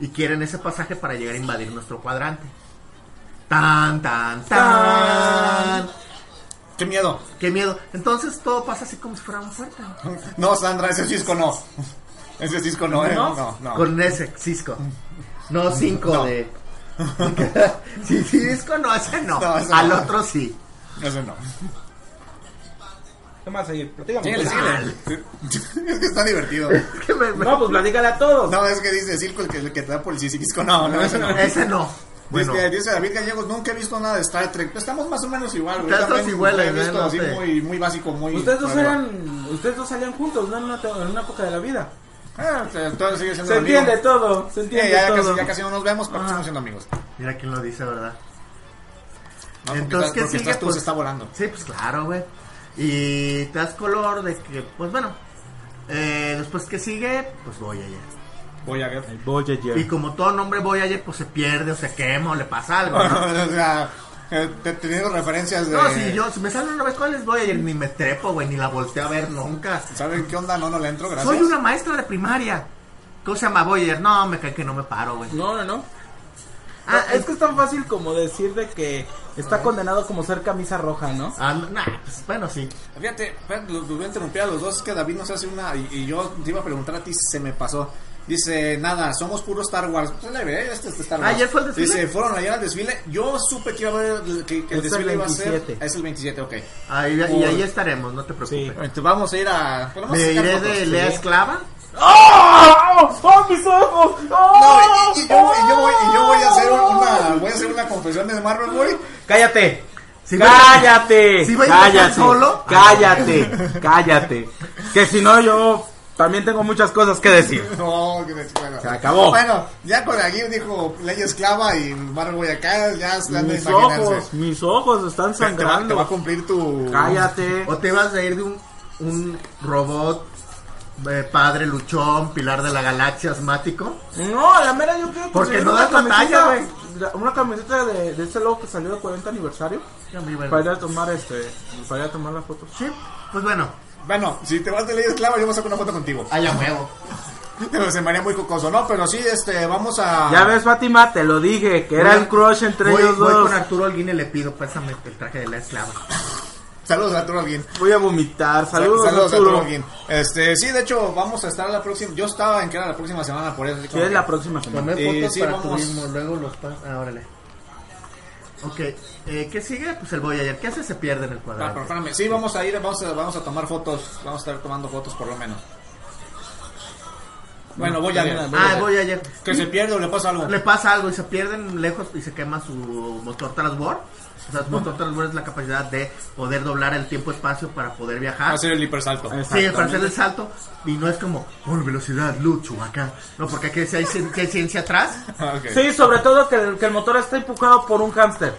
Y quieren ese pasaje para llegar a invadir nuestro cuadrante. Tan, tan, tan. Qué miedo. Qué miedo. Entonces todo pasa así como si fuera un fuerte. No, Sandra, ese Cisco no. Ese Cisco no, ¿eh? ¿No? No, no. Con ese Cisco. No cinco No. de. sí, sí, Cisco no, ese no. No, ese Al no. otro sí. Ese no. ¿Qué más. Síguele, síguele. Es que está divertido. Es que me- me- No, pues platícale a todos. No, es que dice Cisco el que, el que te da por el Cisco. No, no, ese no. Ese no. Bueno, Dice, dice David Gallegos, nunca he visto nada de Star Trek. Pues Estamos más o menos igual, güey. Iguales, he visto ¿eh? No así sé. muy, muy básico, muy... Ustedes dos eran, ustedes dos salían juntos, ¿no? En una, en una época de la vida. Ah, todo sigue siendo Se amigo. entiende todo, se entiende ya, todo. casi, ya casi no nos vemos, pero estamos siendo amigos. mira quién lo dice, ¿verdad? Entonces, ¿qué porque sigue? estás tú, Pues- se está volando. Sí, pues claro, güey. Y te das color de que, pues bueno, eh, después que sigue, pues. Voy a El Voyager. Y como todo nombre Voyager, pues se pierde o se quema o le pasa algo, ¿no? o sea, eh, te- teniendo referencias de... No, si yo, si me sale una vez cuál es Voyager, ni me trepo, güey, ni la volteo a ver nunca. ¿Saben qué onda? No, no le entro, gracias. Soy una maestra de primaria. ¿Cómo se llama Voyager? No, me cae que no me paro, güey. No, no, no. Ah, es que es tan fácil como decir de que está condenado como ser camisa roja, ¿no? Ah, no, nah, pues, bueno, sí. Fíjate, los voy a interrumpir a los dos. Es que David nos hace una. Y, y yo te iba a preguntar a ti si se me pasó. Dice, nada, somos puro Star Wars. Pues la este es de Star Ah, Wars. ¿ayer fue el desfile? Dice, fueron ayer al desfile. Yo supe que iba a haber. Que, que el Es el desfile iba a 27. ser. Es el 27, ok. Ahí, y ahí estaremos, no te preocupes. Sí. Entonces vamos a ir a. pues, Me iré de sí. Lea Esclava. ¡Oh! ¡Oh, mis ojos! ¡Oh! No, y, y yo, y yo voy, y yo voy a hacer una. Voy a hacer una confesión de Marvel, güey. ¡Cállate! A- ¡Cállate! ¿Sí va a intentar ¡Cállate! solo? ¡Cállate! ¡Cállate! Que si no, yo también tengo muchas cosas que decir. No, que me- bueno. Se acabó. Bueno, ya con aquí dijo Ley Esclava y Marvel voy acá, ya de Mis imaginarse. ojos, mis ojos están Te va, te va a sangrando. cumplir tu. Cállate. ¿O te vas a ir de un, un robot eh, padre luchón, pilar de la galaxia asmático? No, la mera yo quiero Porque conseguir no una das la camiseta, talla, güey. Una camiseta de, de este logo que salió de 40 aniversario. Para ir a tomar este. Para ir a tomar la foto. Sí, pues bueno, Bueno, si te vas de Ley Esclava, yo voy a sacar una foto contigo. allá huevo. Pero se me haría muy cocoso, ¿no? Pero sí, este, vamos a. Ya ves, Fátima, te lo dije, que era Voy el crush entre voy, ellos voy dos. con Arturo Alguín y le pido, pásame el traje de la esclava. Saludos a Arturo Alguín. Voy a vomitar. Saludos, Saludos a Arturo. Arturo Alguín. Este, sí, de hecho, vamos a estar la próxima. Yo estaba en que era la próxima semana, por eso. Sí, es la próxima semana. Tomé Eh, fotos sí, para vamos. turismo, luego los pas... Ah, órale. Ok, eh, ¿qué sigue? Pues el Voyager. ¿Qué hace? Se pierde en el Ah, pero cuadrante. espérame, sí, vamos a ir, vamos a, vamos a tomar fotos. Vamos a estar tomando fotos por lo menos. Bueno, voy a También ver. voy Ah, el Voyager. Que se pierde o le pasa algo. Le pasa algo y se pierden lejos y se quema su motor transbord. O sea, su motor transbord es la capacidad de poder doblar el tiempo-espacio para poder viajar. Hacer el hipersalto. Sí, para hacer el salto. Y no es como, oh, velocidad, lucho acá. No, porque aquí sí hay, ciencia atrás. Ah. Sí, sobre todo que el, que el motor está empujado por un hámster.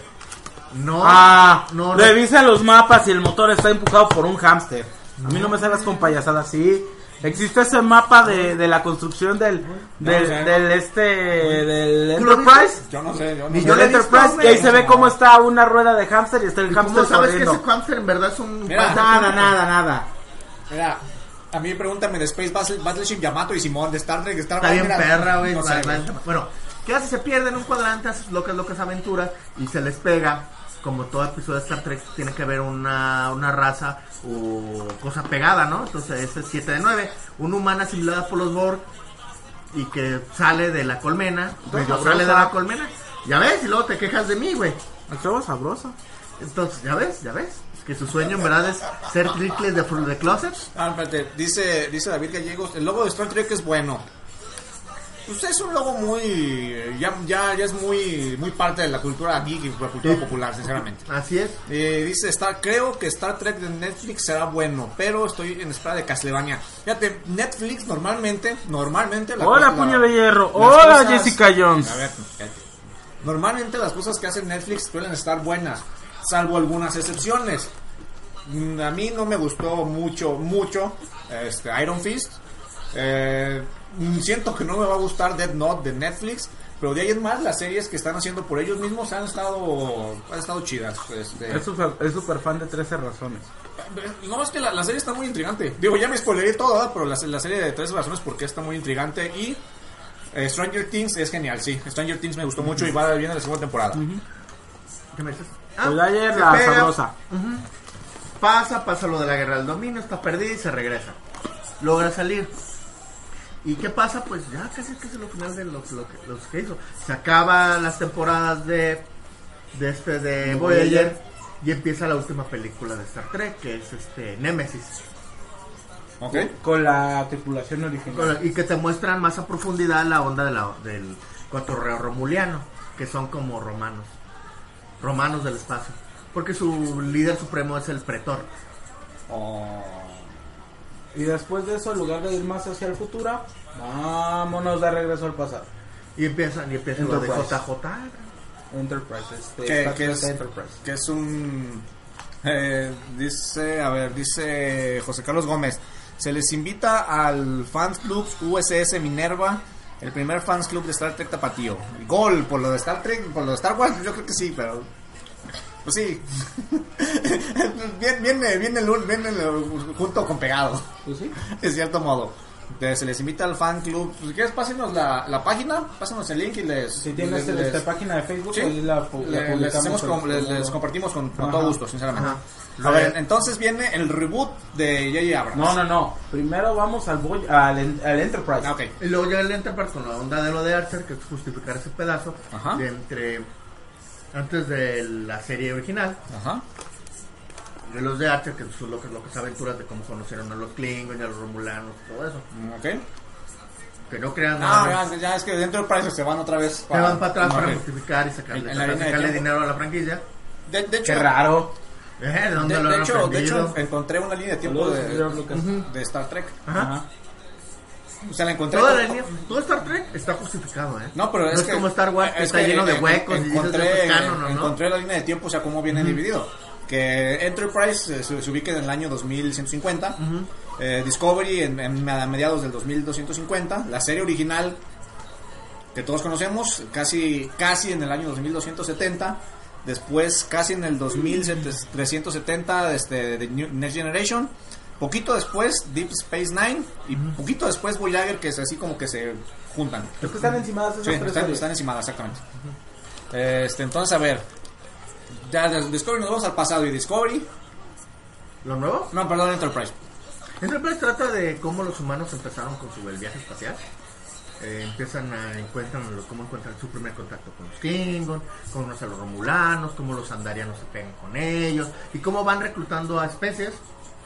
No. Ah, no, no. revisa los mapas y el motor está empujado por un hámster. A mí no me sales con payasadas, sí. Existe ese mapa de, de la construcción del, del, No sé. del este, del ¿Tú lo Enterprise. Yo no sé, yo no sé. yo visto, Enterprise, güey. y ahí se ve cómo está una rueda de hámster y está el ¿Y ¿Cómo hámster sabes que corriendo. ese hamster en verdad es un... Mira. Nada, nada, nada. Mira, a mí pregúntame de Space Battle- Battleship Yamato y Simón de Star Trek. Star Está bien mira, perra, güey. no sé. Bueno, ¿qué hace? Se pierde en un cuadrante, hace sus locas, locas aventuras y se les pega. Como todo episodio de Star Trek tiene que haber una, una raza o cosa pegada, ¿no? Entonces ese es 7 de 9. Una humana asimilada por los Borg y que sale de la colmena. sabrosa. sale de la colmena. Ya ves, y luego te quejas de mí, güey. Estuvo sabroso. Entonces, ya ves, ya ves. Que su sueño en verdad es ser tricles de, fru- de closet. Ah, espérate, dice, dice David Gallegos, el logo de Star Trek es bueno. Pues es un logo muy, ya, ya, ya es muy, muy parte de la cultura geek y la cultura Sí. popular, sinceramente. Así es. Eh, dice Star, creo que Star Trek de Netflix será bueno, pero estoy en espera de Castlevania. Fíjate, Netflix normalmente, normalmente la Hola, la- puño de hierro. Hola, cosas- Jessica Jones. A ver, cállate. Normalmente las cosas que hace Netflix suelen estar buenas, salvo algunas excepciones. Mm, A mí no me gustó mucho, mucho este, Iron Fist. Eh, siento que no me va a gustar Dead Note de Netflix. Pero de ahí en más, las series que están haciendo por ellos mismos han estado, han estado chidas. Este, Es súper es súper fan de 13 razones. no, es que la, la serie está muy intrigante. Digo, ya me spoileré todo, ¿verdad? pero la, la serie de tres razones porque está muy intrigante. Y eh, Stranger Things es genial, sí. Stranger Things me gustó mucho y va bien en la segunda temporada. ¿Qué me dices? Pues ayer la pega, sabrosa. Pasa, pasa lo de la guerra del dominio, está perdida y se regresa. Logra salir. ¿Y qué pasa? Pues ya casi que es lo final de lo, lo que, lo que hizo. Se acaban las temporadas de, de este de Voyager y empieza la última película de Star Trek, que es este Nemesis. ¿Ok? Con la tripulación original. Y que te muestran más a profundidad la onda de la, del cotorreo romuliano, que son como romanos. Romanos del espacio. Porque su líder supremo es el pretor. Y después de eso, en lugar de ir más hacia el futuro, vámonos de regreso al pasado. Y empiezan, y empieza lo de. JJ. Enterprise, este, ¿Qué, Star qué Trek es, Enterprise. que es un Eh, dice, a ver, dice José Carlos Gómez. Se les invita al Fans Club USS Minerva, el primer Fans Club de Star Trek Tapatío. Gol, por lo de Star Trek, por lo de Star Wars, yo creo que sí, pero... Pues sí. viene, viene, viene, el- viene el- junto con pegado, Pues sí. de cierto modo. Entonces, se les invita al fan club. Si quieres, pásenos la, la página, pásenos el link y les... Si tienes les- esta les- página de Facebook, Sí. ahí la, la Le- les, publicamos hacemos com- les, les compartimos con, con todo gusto, sinceramente. Ajá. A ver, entonces viene el reboot de J.J. Abrams. No, no, no. Primero vamos al, Voy- al, en- al Enterprise. Ah, ok. Y luego llega el Enterprise con la onda de lo de Archer, que es justificar ese pedazo Ajá. de entre antes de la serie original, Ajá. de los de Archer, que son lo que, lo que es aventuras de cómo conocieron a los Klingons y a los Romulanos, todo eso. Mm, Ok. Que no crean Ah, nada. ya, ya es que dentro del Enterprise se van otra vez. Se van para atrás para justificar y sacarle, En- sacarle dinero a la franquicia. De, de hecho, Qué raro. Eh, ¿De dónde de, lo de han hecho, de hecho, encontré una línea de tiempo de, Star Trek. Ajá. Ajá. O sea, la encontré. Toda la línea, todo Star Trek está justificado, ¿eh? No, pero es, que, como Star Wars, que es está lleno de en- huecos y dices, encontré, "Esto es canon", ¿no? encontré la línea de tiempo, o sea, cómo viene dividido. Que Enterprise eh, se, se ubica en el año 2150, eh, Discovery en, en a mediados del 2250, la serie original que todos conocemos, casi, casi en el año 2270, después casi en el 2370 este, de Next Generation, poquito después Deep Space Nine y poquito después Voyager que es así como que se juntan. Es que están encimadas esas Sí, tres están, están encimadas, exactamente. Este, entonces, a ver. Ya de Discovery nos vamos al pasado y Discovery. ¿Lo nuevo? No, perdón, Enterprise. Enterprise trata de cómo los humanos empezaron con su el viaje espacial. Eh, empiezan a encuentran cómo encuentran su primer contacto con los Klingon, cómo conocen a los Romulanos, cómo los Andarianos se pegan con ellos y cómo van reclutando a especies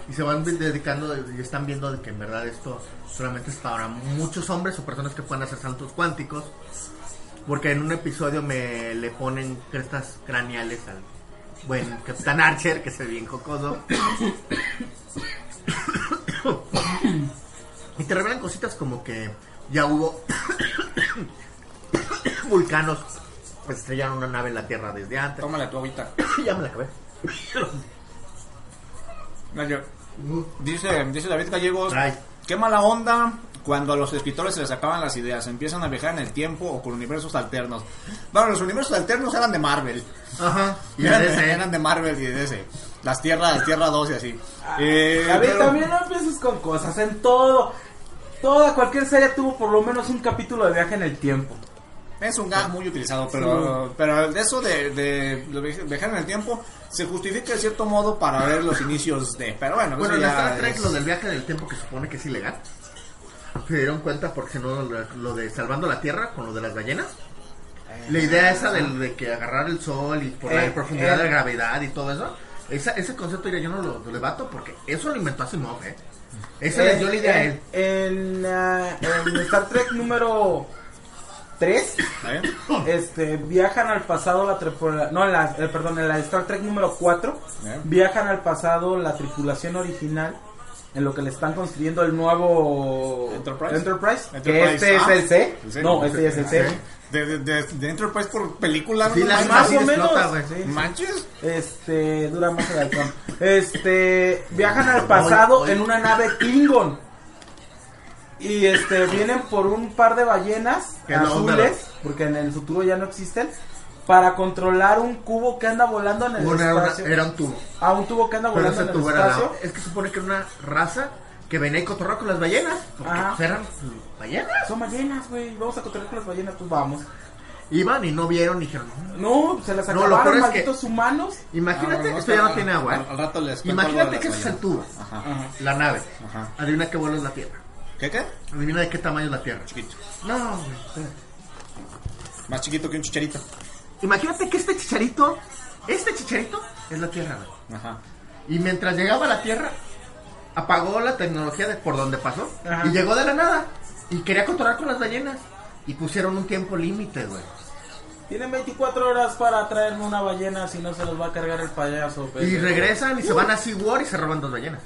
y se van dedicando y están viendo de que en verdad esto solamente es para muchos hombres o personas que puedan hacer saltos cuánticos. Porque en un episodio me le ponen crestas craneales al buen Capitán Archer, que es el bien jocoso. Y te revelan cositas como que ya hubo vulcanos pues estrellaron una nave en la Tierra desde antes. Tómale tu agüita. ya me la acabé. Dice, dice David Gallegos. Ay. Qué mala onda cuando a los escritores se les acaban las ideas. Empiezan a viajar en el tiempo o con universos alternos. Bueno, los universos alternos eran de Marvel. Ajá. Y eran, de ese, eran de Marvel y de DC. Las tierras, Tierra 2 y así. Eh, A ver, pero- también no empieces con cosas. En todo. Toda, cualquier serie tuvo por lo menos un capítulo de viaje en el tiempo. Es un gag muy utilizado, pero, pero eso de, de, de viajar en el tiempo se justifica de cierto modo para ver los inicios de. Pero bueno, Bueno, eso en Star Trek es- lo del viaje del tiempo que supone que es ilegal. Se dieron cuenta porque no lo, de salvando la Tierra con lo de las ballenas. La idea esa de, que agarrar el sol y por la Eh, profundidad eh. de gravedad y todo eso. Esa, ese concepto yo no lo, lo debato porque eso lo inventó Asimov, ¿eh? Esa le dio la idea a él. En, ah, en Star Trek número 3, ¿Está bien? este, viajan al pasado la tripulación. No, en la, eh, perdón, en la Star Trek número 4, Bien. viajan al pasado la tripulación original. En lo que le están construyendo el nuevo Enterprise. Enterprise, que Enterprise, este ah, es el C. ¿el C? No, este ya es el C. De, de, de, de Enterprise por película. Sí, más así o menos. Sí. ¿Manches? Este, dura más el halcón. Este, viajan al pasado Hoy- hoy- en una nave Klingon. Y este, vienen por un par de ballenas Que no, azules, porque en el futuro ya no existen, para controlar un cubo que anda volando en el era, una- espacio. era un tubo. Ah, un tubo que anda Pero volando ese en el espacio. la- Es que supone que era una raza que venía y cotorreaba con las ballenas. Porque Ajá. pues, eran ballenas. Son ballenas, güey. Vamos a controlar con las ballenas, pues vamos. Iban y no vieron y dijeron, "No". No, se las No, lo acabaron, es que- malditos humanos. imagínate, Ah, esto ya no está- tiene agua. ¿eh? Al, al rato les cuento algo Imagínate que ese es el tubo, Ajá. Ajá. la nave. Ajá. Adivina qué vuelo es la Tierra. ¿Qué qué? Adivina de qué tamaño es la Tierra. Chiquito. No, güey, espérate. Más chiquito que un chicharito. Imagínate que este chicharito, este chicharito es la Tierra, güey. Ajá. Y mientras llegaba a la Tierra, apagó la tecnología de por donde pasó. Ajá. Y llegó de la nada. Y quería controlar con las ballenas. Y pusieron un tiempo límite, güey. Tienen 24 horas para traerme una ballena, si no se los va a cargar el payaso. pues. Y regresan y se van a SeaWorld y se roban dos ballenas.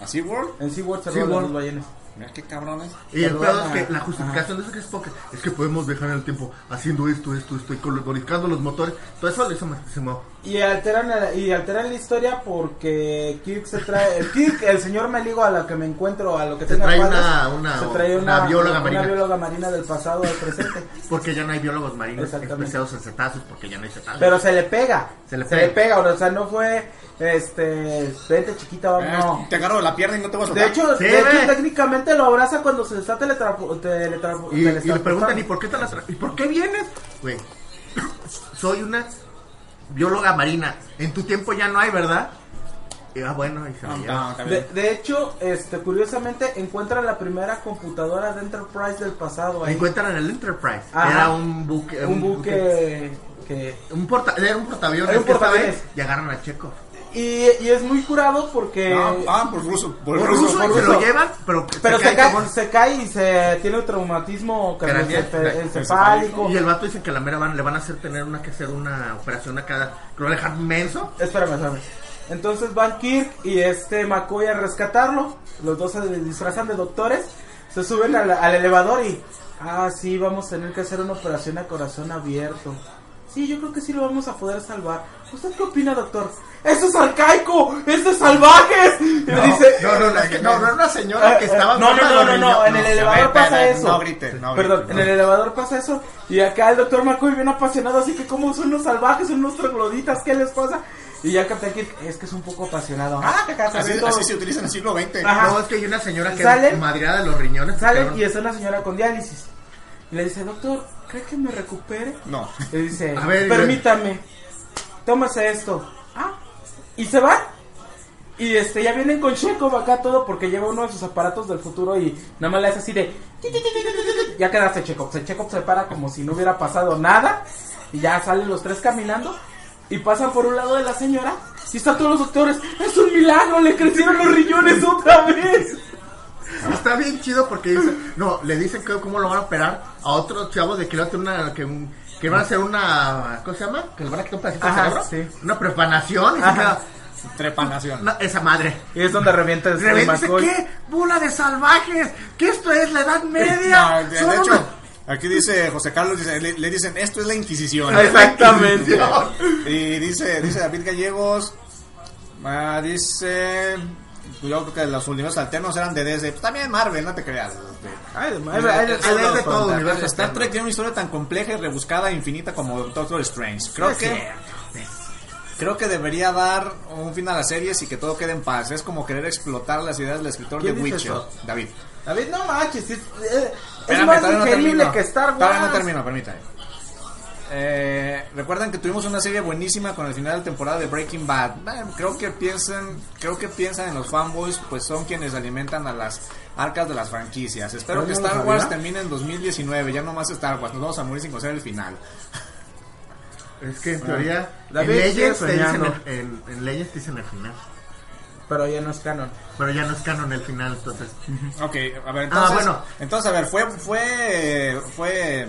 ¿A SeaWorld? En SeaWorld se roban dos ballenas. Mira qué cabrones. Y el pedo es que la justificación de eso que es es que podemos viajar en el tiempo haciendo esto, esto, esto, y col- modificando los motores. Todo eso le hizo muchísimo. Y alteran, la- y alteran la historia porque Kirk se trae. El Kirk, el señor Meligo a lo que me encuentro, a lo que Se tenga trae padres, una- una- se trae una bióloga marina. bióloga marina del pasado al presente. Porque ya no hay biólogos marinos especializados en cetáceos, porque ya no hay cetáceos. Pero se le pega. Se le Se le pega. pega. O sea, no fue. Este. Vete chiquita, vamos. Eh, No. Te agarro la pierna y no te voy a De soltar. hecho, Sí, de hecho, ve. Lo abraza cuando se está teletrapo, teletrapo, y, y le preguntan, ¿y por qué te la ¿Y por qué vienes? Güey, soy una bióloga marina. En tu tiempo ya no hay, ¿verdad? Y, ah, bueno, y se lleva. está De, hecho, este, curiosamente, encuentra la primera computadora de Enterprise del pasado. ahí. Encuentran en el Enterprise. Ajá. Era un buque. un buque que... Un porta, era un portaaviones. Era un portaaviones. Y agarran a Checo. Y, y es muy curado porque... Ah, ah, por ruso. Por, Por ruso. ruso, por se ruso. lo llevan, pero, Pero se, cae se cae y se tiene un traumatismo Craneal. encefálico. Y el vato dice que a la mera van, le van a hacer tener una que hacer una operación a cada. Que lo van a dejar menso. Espérame, espérame. Entonces van Kirk y este McCoy a rescatarlo. Los dos se disfrazan de doctores. Se suben al, al elevador y. Ah, sí, vamos a tener que hacer una operación a corazón abierto. Sí, yo creo que sí lo vamos a poder salvar. ¿Usted qué opina, doctor? ¡Eso es arcaico! ¡Eso es salvajes! Y No, dice. no, no, no, es que no, no era una señora que Eh, estaba. no, no, no, no, los no, en el elevador pasa eso. no grite, no Perdón, en el elevador pasa eso. Y acá el doctor McCoy bien apasionado, así que como son unos salvajes, son unos trogloditas, ¿qué les pasa? Y ya Captain Kirk, es que es un poco apasionado. Ah, Así, así se utiliza en el siglo XX. Ajá. No, es que hay una señora que es madreada de los riñones. Cabrón. y está una señora con diálisis. Y le dice, doctor, ¿cree que me recupere? No. Le dice, A ver, permítame, tómese esto. Y se va. Y este, ya vienen con Chekhov acá todo porque lleva uno de sus aparatos del futuro y nada más le hace así de... Ya quedaste Chekhov. Se Chekhov se para como si no hubiera pasado nada. Y ya salen los tres caminando. Y pasan por un lado de la señora. Y están todos los doctores. Es un milagro, le crecieron los riñones otra vez. Está bien chido porque dice, no, le dicen que cómo lo van a operar a otro chavo de que le va a hacer una, que, un- que van a hacer una, ¿cómo se llama? Que le van a quitar un pedacito Ajá, de cerebro. sí. Una prepanación y se Ajá. queda, Trepanación. no, esa madre. Y es donde revienta el Y dice, McCoy. ¿qué? ¡Bola de salvajes! ¿Qué esto es la edad media? No, de, hecho, una- aquí dice José Carlos, dice, le, le dicen, esto es la Inquisición. Exactamente. Y dice, dice David Gallegos, ah, dice, yo creo que los universos alternos eran de DC. Pues también Marvel, no te creas. Ay, de- Hay- hay- hay- hay- hay hay- de todo, universo. Star Trek tiene una historia tan compleja y rebuscada e infinita como Doctor Strange. Creo que creo que debería dar un fin a las series y que todo quede en paz. Es como querer explotar las ideas del escritor de ¿Quién dice Witcher, eso? David. David, no manches, es, es- más no increíble termino. que Star Wars. Todavía no termino, permítame. Eh, Recuerdan que tuvimos una serie buenísima con el final de temporada de Breaking Bad. Creo que piensan, creo que piensan en los fanboys, pues son quienes alimentan a las arcas de las franquicias. Espero que Star sabía. Wars termine en 2019, ya no más Star Wars. Nos vamos a morir sin conocer el final. Es que en teoría, David en sigue Legends te dicen el, en, en te dicen el final. Pero ya no es canon. Pero ya no es canon el final, entonces. Ok, a ver, entonces, Ah, bueno. entonces a ver, fue, fue, fue,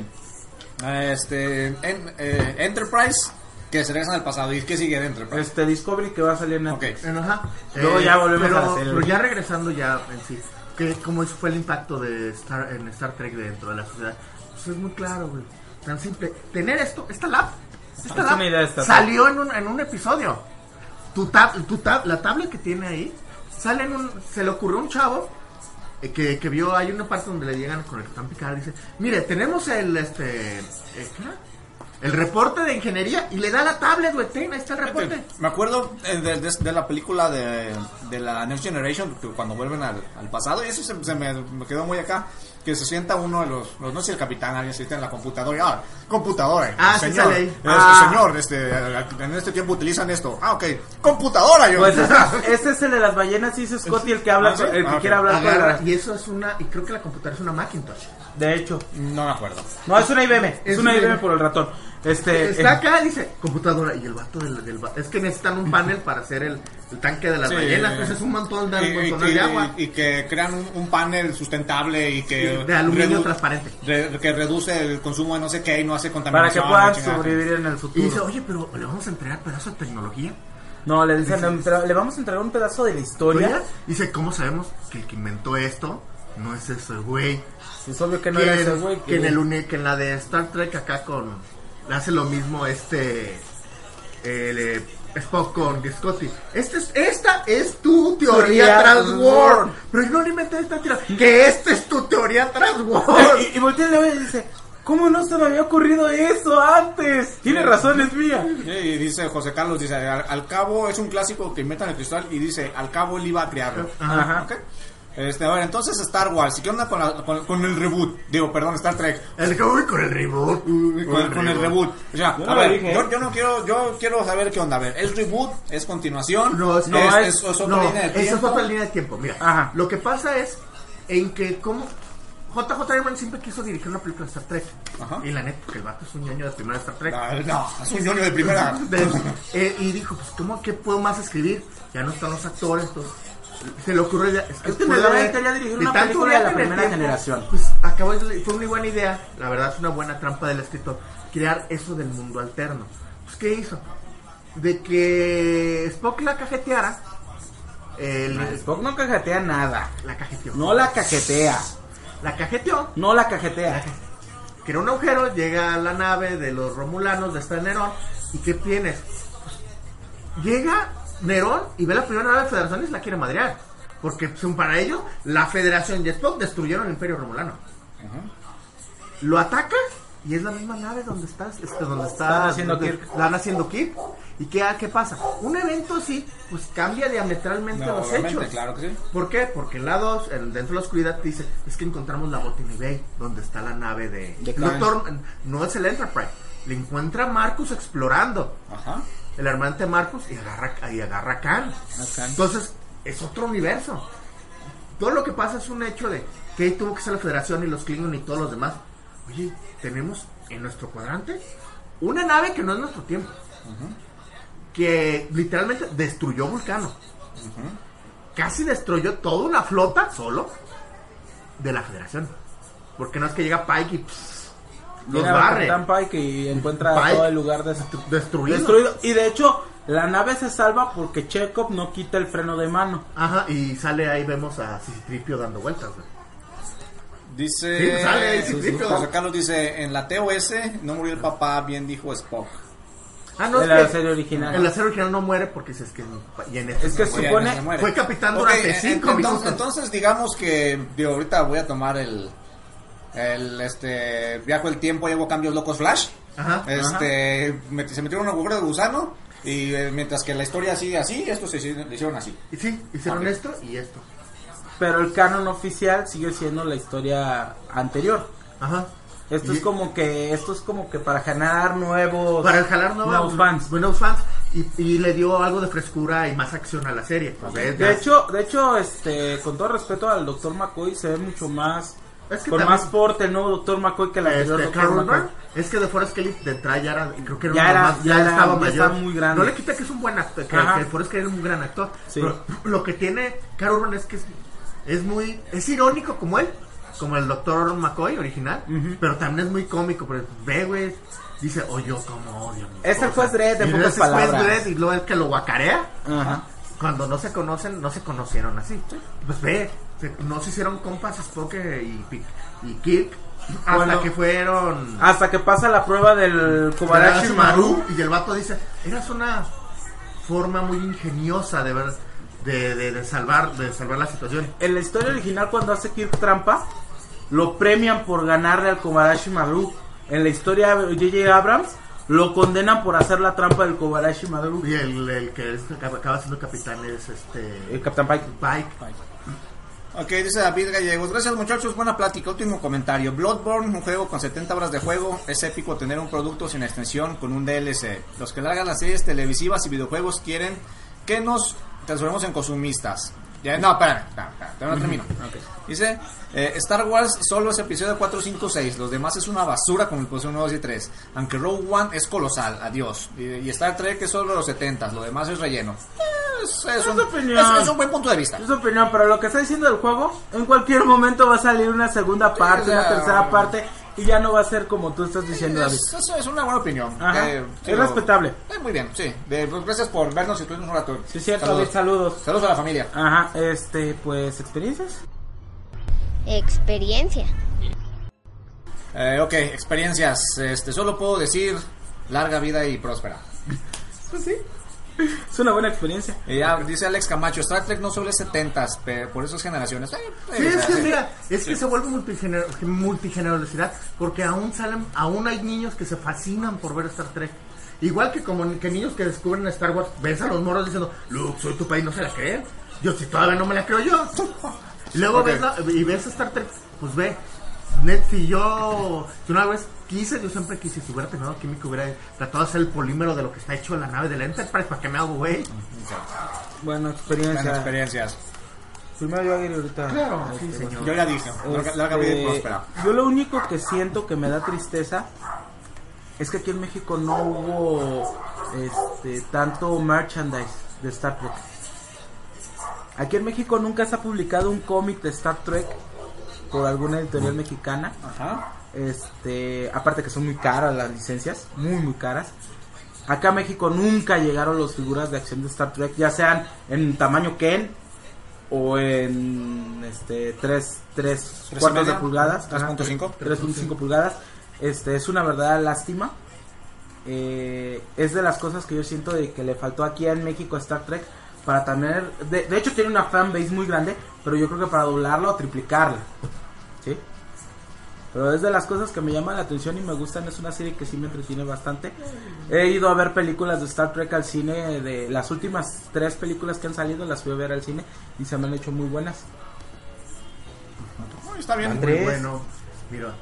este, en- eh, Enterprise que se regresan al pasado y qué sigue de Enterprise. Este Discovery que va a salir en Ok. Bueno, ajá. Luego ya volvemos pero, a la serie. Pero ya regresando ya en sí, que ¿cómo es- fue el impacto de Star, en Star Trek dentro de la sociedad? Pues es muy claro, güey. Tan simple. Tener esto, esta lab, esta Es lab idea esta. salió en un, en un episodio. Tu tab, tu tab, la tablet que tiene ahí, sale en un, se le ocurrió a un chavo eh, que, que vio, hay una parte donde le llegan con el Capitán Picard y dice, mire, tenemos el, este, eh. El reporte de ingeniería y le da la tablet, güey, ten, ahí está el reporte. Me acuerdo eh, de, de- de la película de, de la Next Generation, cuando vuelven al, al pasado, y eso se, se me, me quedó muy acá, que se sienta uno de los, los- no sé si el capitán, alguien se sienta en la computadora, y, ah, computadora, Ah, sí señor, sale ahí. este, Ah. señor, este, en este tiempo utilizan esto, ah, ok, computadora, yo. Pues ese, ese es el de las ballenas, dice Scotty, el que habla, Ah, ¿sí? con- el que Ah, quiere hablar con Agarra, la- y eso es una, y creo que la computadora es una Macintosh. De hecho. no me acuerdo. No, es una IBM. Es, Es una una IBM IBM. por el ratón. Este. Está acá, dice, computadora, y el vato del, del es que necesitan un panel para hacer el, el tanque de las Sí, ballenas, eh, pues es un montón de, y, un y montón que, de agua. y que crean un, un panel sustentable y que Sí, de aluminio redu- transparente. re- que reduce el consumo de no sé qué y no hace para contaminación. que puedan sobrevivir en el Y futuro. dice, oye, pero le vamos a entregar pedazo de tecnología. No, le dicen, le, le vamos a entregar un pedazo de la historia. Oye, Dice, ¿cómo sabemos que el que inventó esto no es ese güey. Es obvio que no que, era en- ese güey. que en el que en la de Star Trek acá con hace lo mismo este el, eh, Spock con Scotty. Este es, esta es tu teoría Transworld. Pero no le inventé esta teoría. Que esta es tu teoría Transworld. Y, y voltea ve y dice, ¿cómo no se me había ocurrido eso antes? Tiene razón, es mía. Y dice José Carlos, dice, al, al cabo es un clásico que inventan el cristal y dice, al cabo él iba a crearlo. Ajá. ¿Ok? Este, a ver, entonces Star Wars, ¿qué onda con, la- con, con el reboot? Digo, perdón, Star Trek. El con el reboot. Con, con el reboot. O sea, Yo a no ver, lo dije. yo, yo no quiero, yo quiero saber qué onda. A ver, ¿es reboot? ¿Es continuación? No, es, No, es, es- es- es otra no, línea de esa es tiempo? otra línea de tiempo. Mira, Ajá. lo que pasa es en que como JJ Abrams siempre quiso dirigir una película de Star Trek. Ajá. Y la neta, que el vato es un ñoño de primera Star Trek. No, no, es un ñoño de primera. De- eh, y dijo, pues, ¿cómo que puedo más escribir? Ya no están los actores, pues, se le ocurrió ya, es que, Es que me haber- quería dirigir una película de la primera generación. Pues acabó, de- fue una buena idea, la verdad es una buena trampa del escritor, crear eso del mundo alterno. Pues, ¿qué hizo? De que Spock la cajeteara, el- Spock no cajetea nada. la cajeteó. No la cajetea. La cajeteó, No la cajetea. crea un agujero, llega a la nave de los Romulanos de esta Nerón, ¿y qué tienes? Pues, llega Nerón y ve la primera nave de Federación y la quiere madrear. Porque para ellos, la Federación y Spock destruyeron el Imperio Romulano. Lo ataca y es la misma nave donde está, este, donde está Están haciendo donde Kirk. están haciendo Kirk. ¿Y qué, qué pasa? Un evento así, pues cambia diametralmente No, los hechos. claro que sí. ¿Por qué? Porque el lado, el- dentro de la oscuridad dice, es que encontramos la Botany Bay, donde está la nave de... De no es el Enterprise, le encuentra a Marcus explorando, Ajá. El hermano de Marcus, y agarra, y agarra a Khan. Entonces, es otro universo. Todo lo que pasa es un hecho de que tuvo que ser la Federación y los Klingon y todos los demás. Oye, tenemos en nuestro cuadrante una nave que no es nuestro tiempo. Que literalmente destruyó Vulcano. Casi destruyó toda una flota solo de la Federación. Porque no es que llega Pike y pss, los barre. Capitán Pike y encuentra Pike. todo el lugar des- Destruido. destruido. Y de hecho, la nave se salva porque Chekhov no quita el freno de mano. Ajá, y sale ahí, vemos a Citripio dando vueltas. güey. Dice. Sí, sale ahí, sí. José Carlos dice: En la TOS no murió el papá, bien dijo Spock. Ah, no, En la que serie original. En la serie original no muere porque es que, y en este Es que no supone-. Fue capitán Ok, durante en- cinco entonces, minutos. Entonces, digamos que. Digo, ahorita voy a tomar el. El este. Viajo el tiempo hago cambios locos Flash. Ajá. Este. met- se metieron un agujero de gusano. Y eh, mientras que la historia sigue así, estos se hicieron le hicieron así. Y sí, hicieron esto y esto. Pero el canon oficial sigue siendo la historia anterior. Ajá. Esto Y- es como que esto es como que para ganar nuevos Para jalar nuevos, nuevos fans. nuevos fans. Y, y le dio algo de frescura y más acción a la serie. Pues, De hecho, de hecho, este, con todo respeto al Dr. McCoy, se ve mucho más Es que con también- más porte el nuevo Dr. McCoy que el anterior Este. Carl McCoy. Es que de Forrest Kelly de ya era, creo que era, Ya de era- más- ya era- estaba ya mayor. estaba muy grande. No le quita que es un buen actor, que, que Forrest Kelly es un gran actor. Sí. Pero lo que tiene Carl Urban es que es, es muy, es irónico como él, como el Dr. McCoy original, Ujú. pero también es muy cómico, pero ve, güey, dice, oh, yo como odio. Es el esposa". juez Dredd, Y pocas es el juez palabras. Dredd, y luego el que lo guacarea. Ajá. Cuando no se conocen, no se conocieron así. Pues ve, no se hicieron compas Spock y, y Kirk hasta Bueno. que fueron Hasta que pasa la prueba del Kobarashi Maru. y el vato dice, eras una forma muy ingeniosa de ver de, de, de salvar de salvar la situación. En la historia original, cuando hace Kirk trampa, lo premian por ganarle al Kobarashi Maru. En la historia de J.J. Abrams, lo condenan por hacer la trampa del Kobarashi Maru. Y el, el que es- acaba siendo capitán es este El Capitán Pike. Pike. Ok, dice David Gallegos. Gracias muchachos, buena plática. Último comentario. Bloodborne, un juego con 70 horas de juego. Es épico tener un producto sin extensión con un DLC. Los que largan las series televisivas y videojuegos quieren que nos transformemos en consumistas. Ya, no, espérame, espérame, espérame, todavía no termino. Dice, eh, Star Wars solo es episodio 4, 5, 6. Los demás es una basura como el episodio 1, 2 y 3. Aunque Rogue One es colosal, adiós. Y, y Star Trek es solo los 70. Lo demás es relleno. Es, es un, opinión. es- es un buen punto de vista. Es opinión, pero lo que está diciendo del juego, en cualquier momento va a salir una segunda parte, una ya. tercera parte, y ya no va a ser como tú estás diciendo, David. Es, es- es una buena opinión. Ajá. Eh, es respetable. eh, muy bien, sí. De- pues, gracias por vernos y tuvimos un rato. Sí, cierto, Saludos. David, saludos. Saludos a la familia. Ajá, este, pues, experiencias. experiencia. Eh, ok, experiencias. Este, solo puedo decir larga vida y próspera. Pues sí. Es una buena experiencia. Y ya dice Alex Camacho, Star Trek no solo es 70s, pe- por eso es generaciones. Eh, Sí, eh, es que mira, es que se vuelve multigener multigeneralidad porque aún salen, aún hay niños que se fascinan por ver Star Trek. Igual que como que niños que descubren Star Wars, ves a los moros diciendo, Luke, soy tu país, no se la creen. Yo si todavía no me la creo yo. Y luego ves la- y ves Star Trek, pues ve. Netflix, yo, si una vez quise, yo siempre quise, si hubiera tenido química, hubiera tratado de hacer el polímero de lo que está hecho la nave de la Enterprise, ¿para qué me hago, güey? Buenas experiencia. experiencias. Primero yo Aguirre ahorita. Claro, sí, Este, señor. Yo ya dije, larga, larga vida y Este, próspera. Yo lo único que siento que me da tristeza es que aquí en México no hubo este tanto merchandise de Star Trek. Aquí en México nunca se ha publicado un cómic de Star Trek por alguna editorial mexicana. Ajá. Este, aparte que son muy caras las licencias, muy muy caras. Acá a México nunca llegaron las figuras de acción de Star Trek, ya sean en tamaño Ken o en este 3 3 ¿Tres y cuartos de pulgadas, ¿Tres Ajá, punto cinco? 3.5 pulgadas. Este es una verdadera lástima. Eh, es de las cosas que yo siento de que le faltó aquí en México a Star Trek para tener de, de hecho tiene una fanbase muy grande, pero yo creo que para doblarla o triplicarla. ¿Sí? Pero es de las cosas que me llaman la atención y me gustan. Es una serie que sí me entretiene bastante. He ido a ver películas de Star Trek al cine. De las últimas tres películas que han salido, las fui a ver al cine y se me han hecho muy buenas. Está bien. Andrés. Muy bueno. Mira,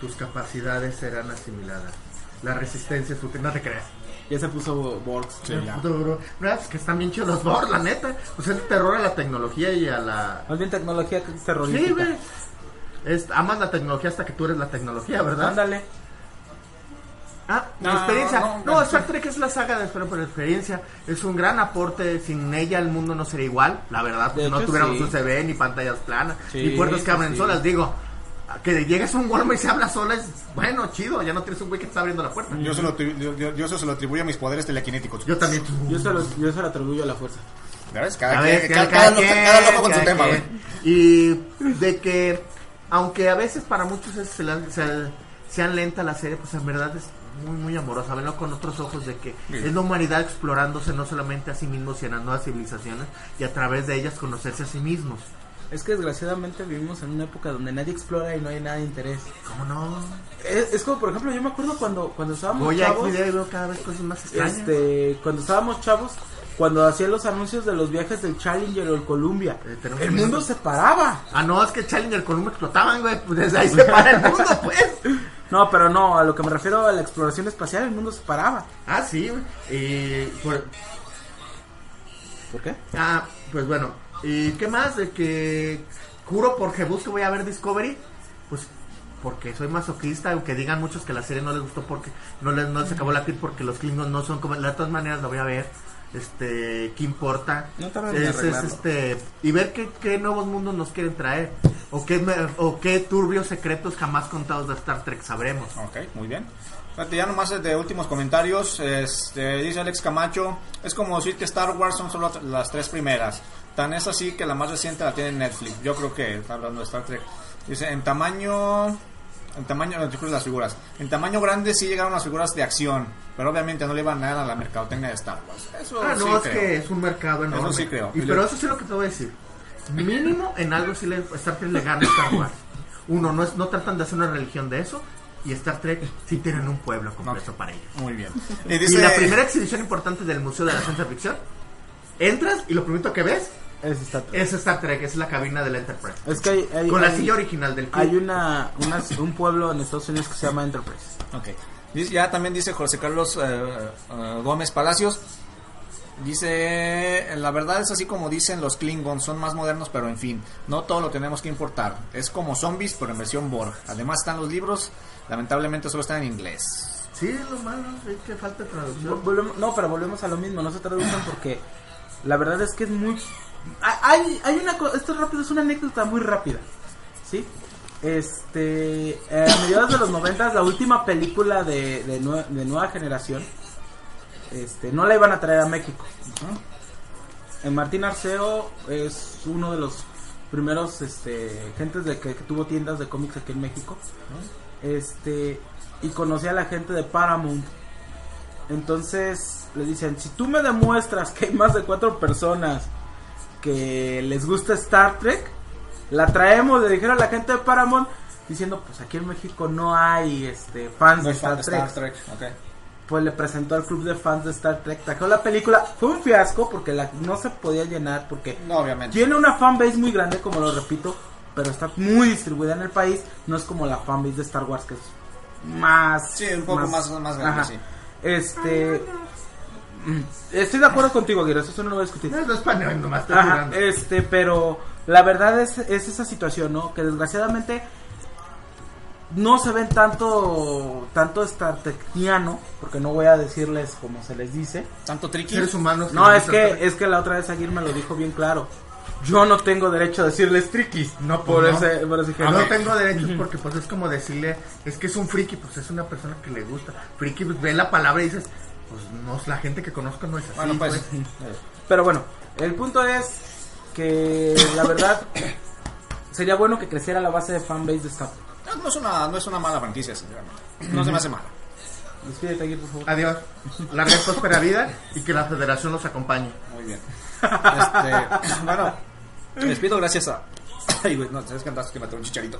tus capacidades serán asimiladas. La resistencia es tu... No te creas. Ya se puso Borgs. Sí, ya. Duro. Mira, es que están bien chidos los Borg, la neta. Pues es el terror a la tecnología y a la... Más bien tecnología que Sí, terrorífica. güey. Es, amas la tecnología hasta que tú eres la tecnología, ¿verdad? Ándale. Ah, mi experiencia. no, No, no, Star. Trek es la saga de Espero por experiencia. Es un gran aporte. Sin ella el mundo no sería igual, la verdad. De no hecho, tuviéramos sí. USB, ni pantallas planas, Sí, ni puertas que abren sí. solas. Digo, que llegues a un Walmart y se habla sola es bueno, chido. Ya no tienes un güey que te está abriendo la puerta. Yo, se lo, tri- yo, yo- yo eso se lo atribuyo a mis poderes telequinéticos. Yo también. Yo se, lo, yo se lo atribuyo a la fuerza. ¿Ya ves? Cada, quien- cada, cada cada loco, con su tema, güey. Y de que, aunque a veces para muchos es- se la- se- sean lenta la serie, pues en verdad es muy, muy amorosa. Verlo con otros ojos de que Sí. es la humanidad explorándose no solamente a sí mismos, sino a nuevas civilizaciones y a través de ellas conocerse a sí mismos. Es que desgraciadamente vivimos en una época donde nadie explora y no hay nada de interés. ¿Cómo no? Es, es como, por ejemplo, yo me acuerdo cuando, cuando estábamos Voy a chavos. video y veo cada vez cosas más extrañas. Este, cuando estábamos chavos, cuando hacían los anuncios de los viajes del Challenger o el Columbia, Eh, el un mundo se paraba. Ah, no, es que Challenger con un explotaban, güey. Pues desde ahí se para el mundo, pues. No, pero no, a lo que me refiero a la exploración espacial, el mundo se paraba. Ah, sí, güey. Y por, ¿Por qué? Ah, pues bueno. ¿Y qué más? De que juro por Jebus que voy a ver Discovery. Pues porque soy masoquista, aunque digan muchos que la serie no les gustó porque no les, no les acabó la piel porque los Klingons no son como... De todas maneras la voy a ver. Este, ¿qué importa? No es, es, este y ver qué, qué nuevos mundos nos quieren traer o qué o qué turbios secretos jamás contados de Star Trek sabremos. Ok, muy bien. Ya nomás de últimos comentarios, este, dice Alex Camacho, es como decir que Star Wars son solo las tres primeras. Tan es así que la más reciente la tiene Netflix. Yo creo que está hablando de Star Trek. Dice, en tamaño, en tamaño, no, las figuras. En tamaño grande sí llegaron las figuras de acción, pero obviamente no le iban nada a la mercadotecnia de Star Wars. Eso Ah, no, es creo. que es un mercado enorme. Eso sí creo. Y, pero eso sí es lo que te voy a decir. Mínimo en algo sí le, Star Trek le gana a Star Wars. Uno, no, es, no tratan de hacer una religión de eso. Y Star Trek sí tienen un pueblo completo Ok. para ellos. Muy bien. Y Y la primera exhibición importante del Museo de la Ciencia Ficción, entras y lo primero que ves Es Star Trek. es Star Trek, es la cabina de la Enterprise. Es que hay, hay- Con la hay- silla original del hay club. una, una- un pueblo en Estados Unidos que se llama Enterprise. Ok. Ya también dice José Carlos eh, eh, Gómez Palacios. Dice, la verdad es así como dicen los Klingons, son más modernos, pero en fin, no todo lo tenemos que importar. Es como zombies, pero en versión Borg. Además están los libros, lamentablemente solo están en inglés. Sí, lo malo es que falta traducción. volvemos- no, pero volvemos a lo mismo, no se traducen porque la verdad es que es muy... Hay, hay una esto es rápido, es una anécdota muy rápida, ¿sí? Este, eh, a mediados de los noventas, la última película de, de, nue- de nueva generación, este, no la iban a traer a México. Eh, Martín Arceo es uno de los primeros este gentes de que, que tuvo tiendas de cómics aquí en México. Este y conocí a la gente de Paramount. Entonces le dicen, si tú me demuestras que hay más de cuatro personas que les gusta Star Trek, la traemos, le dijeron a la gente de Paramount, diciendo, pues aquí en México no hay este fans No de fan Star Trek. Star Trek. ok. Pues le presentó al club de fans de Star Trek, trajo la película, fue un fiasco porque la, no se podía llenar porque No, obviamente. tiene una fanbase muy grande, como lo repito, pero está muy distribuida en el país, no es como la fanbase de Star Wars que es más Sí, un poco más, más grande, sí. Este estoy de acuerdo contigo, Aguirre, eso no lo voy a discutir. No, no es paneo, nomás estoy Ajá, este, pero la verdad es, es esa situación, ¿no? Que desgraciadamente no se ven tanto tanto Star Trekiano, porque no voy a decirles como se les dice. Tanto tricky. Seres humanos. No, es que es que la otra vez Aguirre me lo dijo bien claro. Yo no tengo derecho a decirles triquis. No, por pues no. ese por ese. No tengo derechos porque pues es como decirle, es que es un friki, pues es una persona que le gusta. Friki, pues ve la palabra y dices, pues no, la gente que conozco no es así. Bueno, pues. pues. Pero bueno, el punto es que la verdad sería bueno que creciera la base de fanbase de Star Trek. No, no es una, no es una mala franquicia, sinceramente. No se me hace mala. Despídete, Aguirre, por favor. Adiós. Larga y próspera vida y que la federación los acompañe. Muy bien. Este, bueno, me despido gracias a. Ay, güey, no, sabes que andas que maté un chicharito.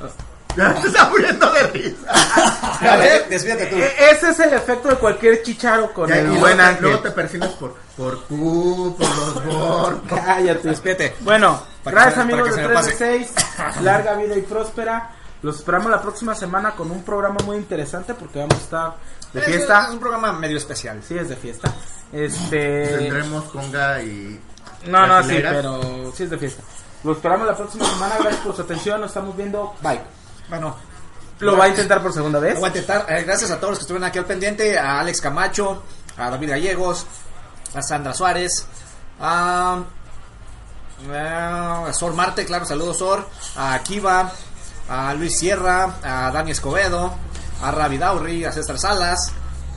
Ya se está muriendo de risa. A ver, despídete tú. E- Ese es el efecto de cualquier chicharo con Ya, y el luego, buen te, ángel. luego te persinas por, por Q, por los Borg. Cállate. Despídete. Bueno, Para gracias que se- amigos para de que 3 se de me 6. Larga vida y próspera. Los esperamos la próxima semana con un programa muy interesante porque vamos a estar de Es- fiesta. Es un programa medio especial. Sí, es de fiesta. Este. Tendremos conga y. No, no, sí, brasileras. pero sí es de fiesta. Los esperamos la próxima semana. Gracias por su atención. Nos estamos viendo. Bye. Bueno, Lo va a intentar por segunda vez. Lo voy a intentar. Eh, gracias a todos los que estuvieron aquí al pendiente. A Alex Camacho, a David Gallegos, a Sandra Suárez, a, a Sor Marte, claro, saludos Sor, a Kiva, a Luis Sierra, a Dani Escobedo, a Ravi Daurri, a César Salas,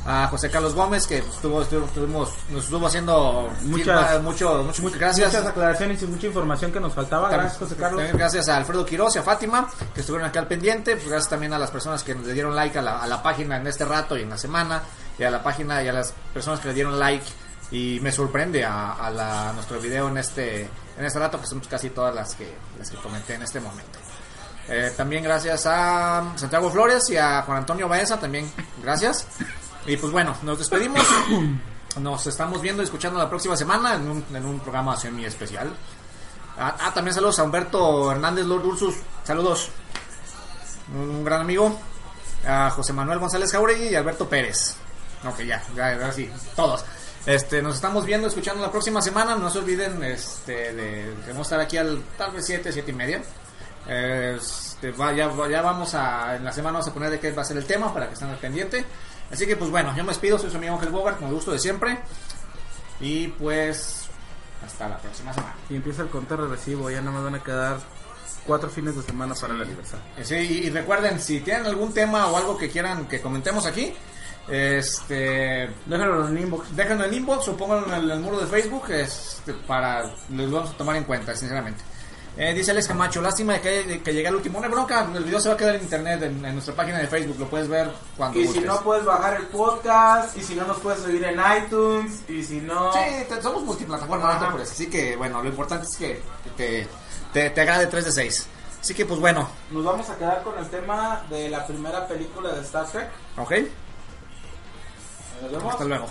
a José Carlos Gómez, que estuvo, estuvo- estuvimos- nos estuvo haciendo Muchas- firma, mucho, mucho, muchas gracias. Muchas aclaraciones y mucha información que nos faltaba. Gracias, José Carlos. También gracias a Alfredo Quiroz y a Fátima, que estuvieron aquí al pendiente. Pues gracias también a las personas que le dieron like a la, a la página en este rato y en la semana. Y a la página y a las personas que le dieron like. Y me sorprende a, a la- a nuestro video en este, en este rato, que son casi todas las que, las que comenté en este momento. Eh, también gracias a Santiago Flores y a Juan Antonio Baeza, también gracias. Y pues bueno, nos despedimos. Nos estamos viendo y escuchando la próxima semana en un, en un programa semi especial. Ah, ah, también saludos a Humberto Hernández Lord Ursus. Saludos. Un gran amigo. A José Manuel González Jauregui y Alberto Pérez. Ok, ya, ya, ahora sí, todos. Este, nos estamos viendo, escuchando la próxima semana. No se olviden este, de, de estar aquí al tal vez 7, 7 y media. Este, va- ya, ya vamos a, en la semana vamos a poner de qué va a ser el tema para que estén al pendiente. Así que pues bueno, yo me despido, soy su amigo Ángel Bogart, con el gusto de siempre. Y pues hasta la próxima semana. Y empieza el conteo regresivo. Ya no me van a quedar cuatro fines de semana para el aniversario. Eh, Sí, y, recuerden, si tienen algún tema o algo que quieran que comentemos aquí, este Déjenlo en el inbox. déjenlo en inbox o pónganlo en el, en el muro de Facebook este, para les vamos a tomar en cuenta, sinceramente. Eh, dice Alex Camacho, lástima de que, de que llegue el último. No hay bronca, el video se va a quedar en internet, en, en nuestra página de Facebook, lo puedes ver cuando Y si no puedes bajar el podcast, y si no nos puedes seguir en iTunes, y si no... Sí, te- somos multiplataforma, no te apures. Así que bueno, lo importante es que te, te, te agrade 3 de 6. Así que pues bueno, Nos vamos a quedar con el tema de la primera película de Star Trek. ok, Nos vemos. hasta luego.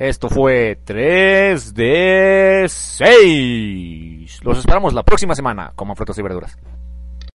Esto fue 3 de 6. Los esperamos la próxima semana como frutas y verduras.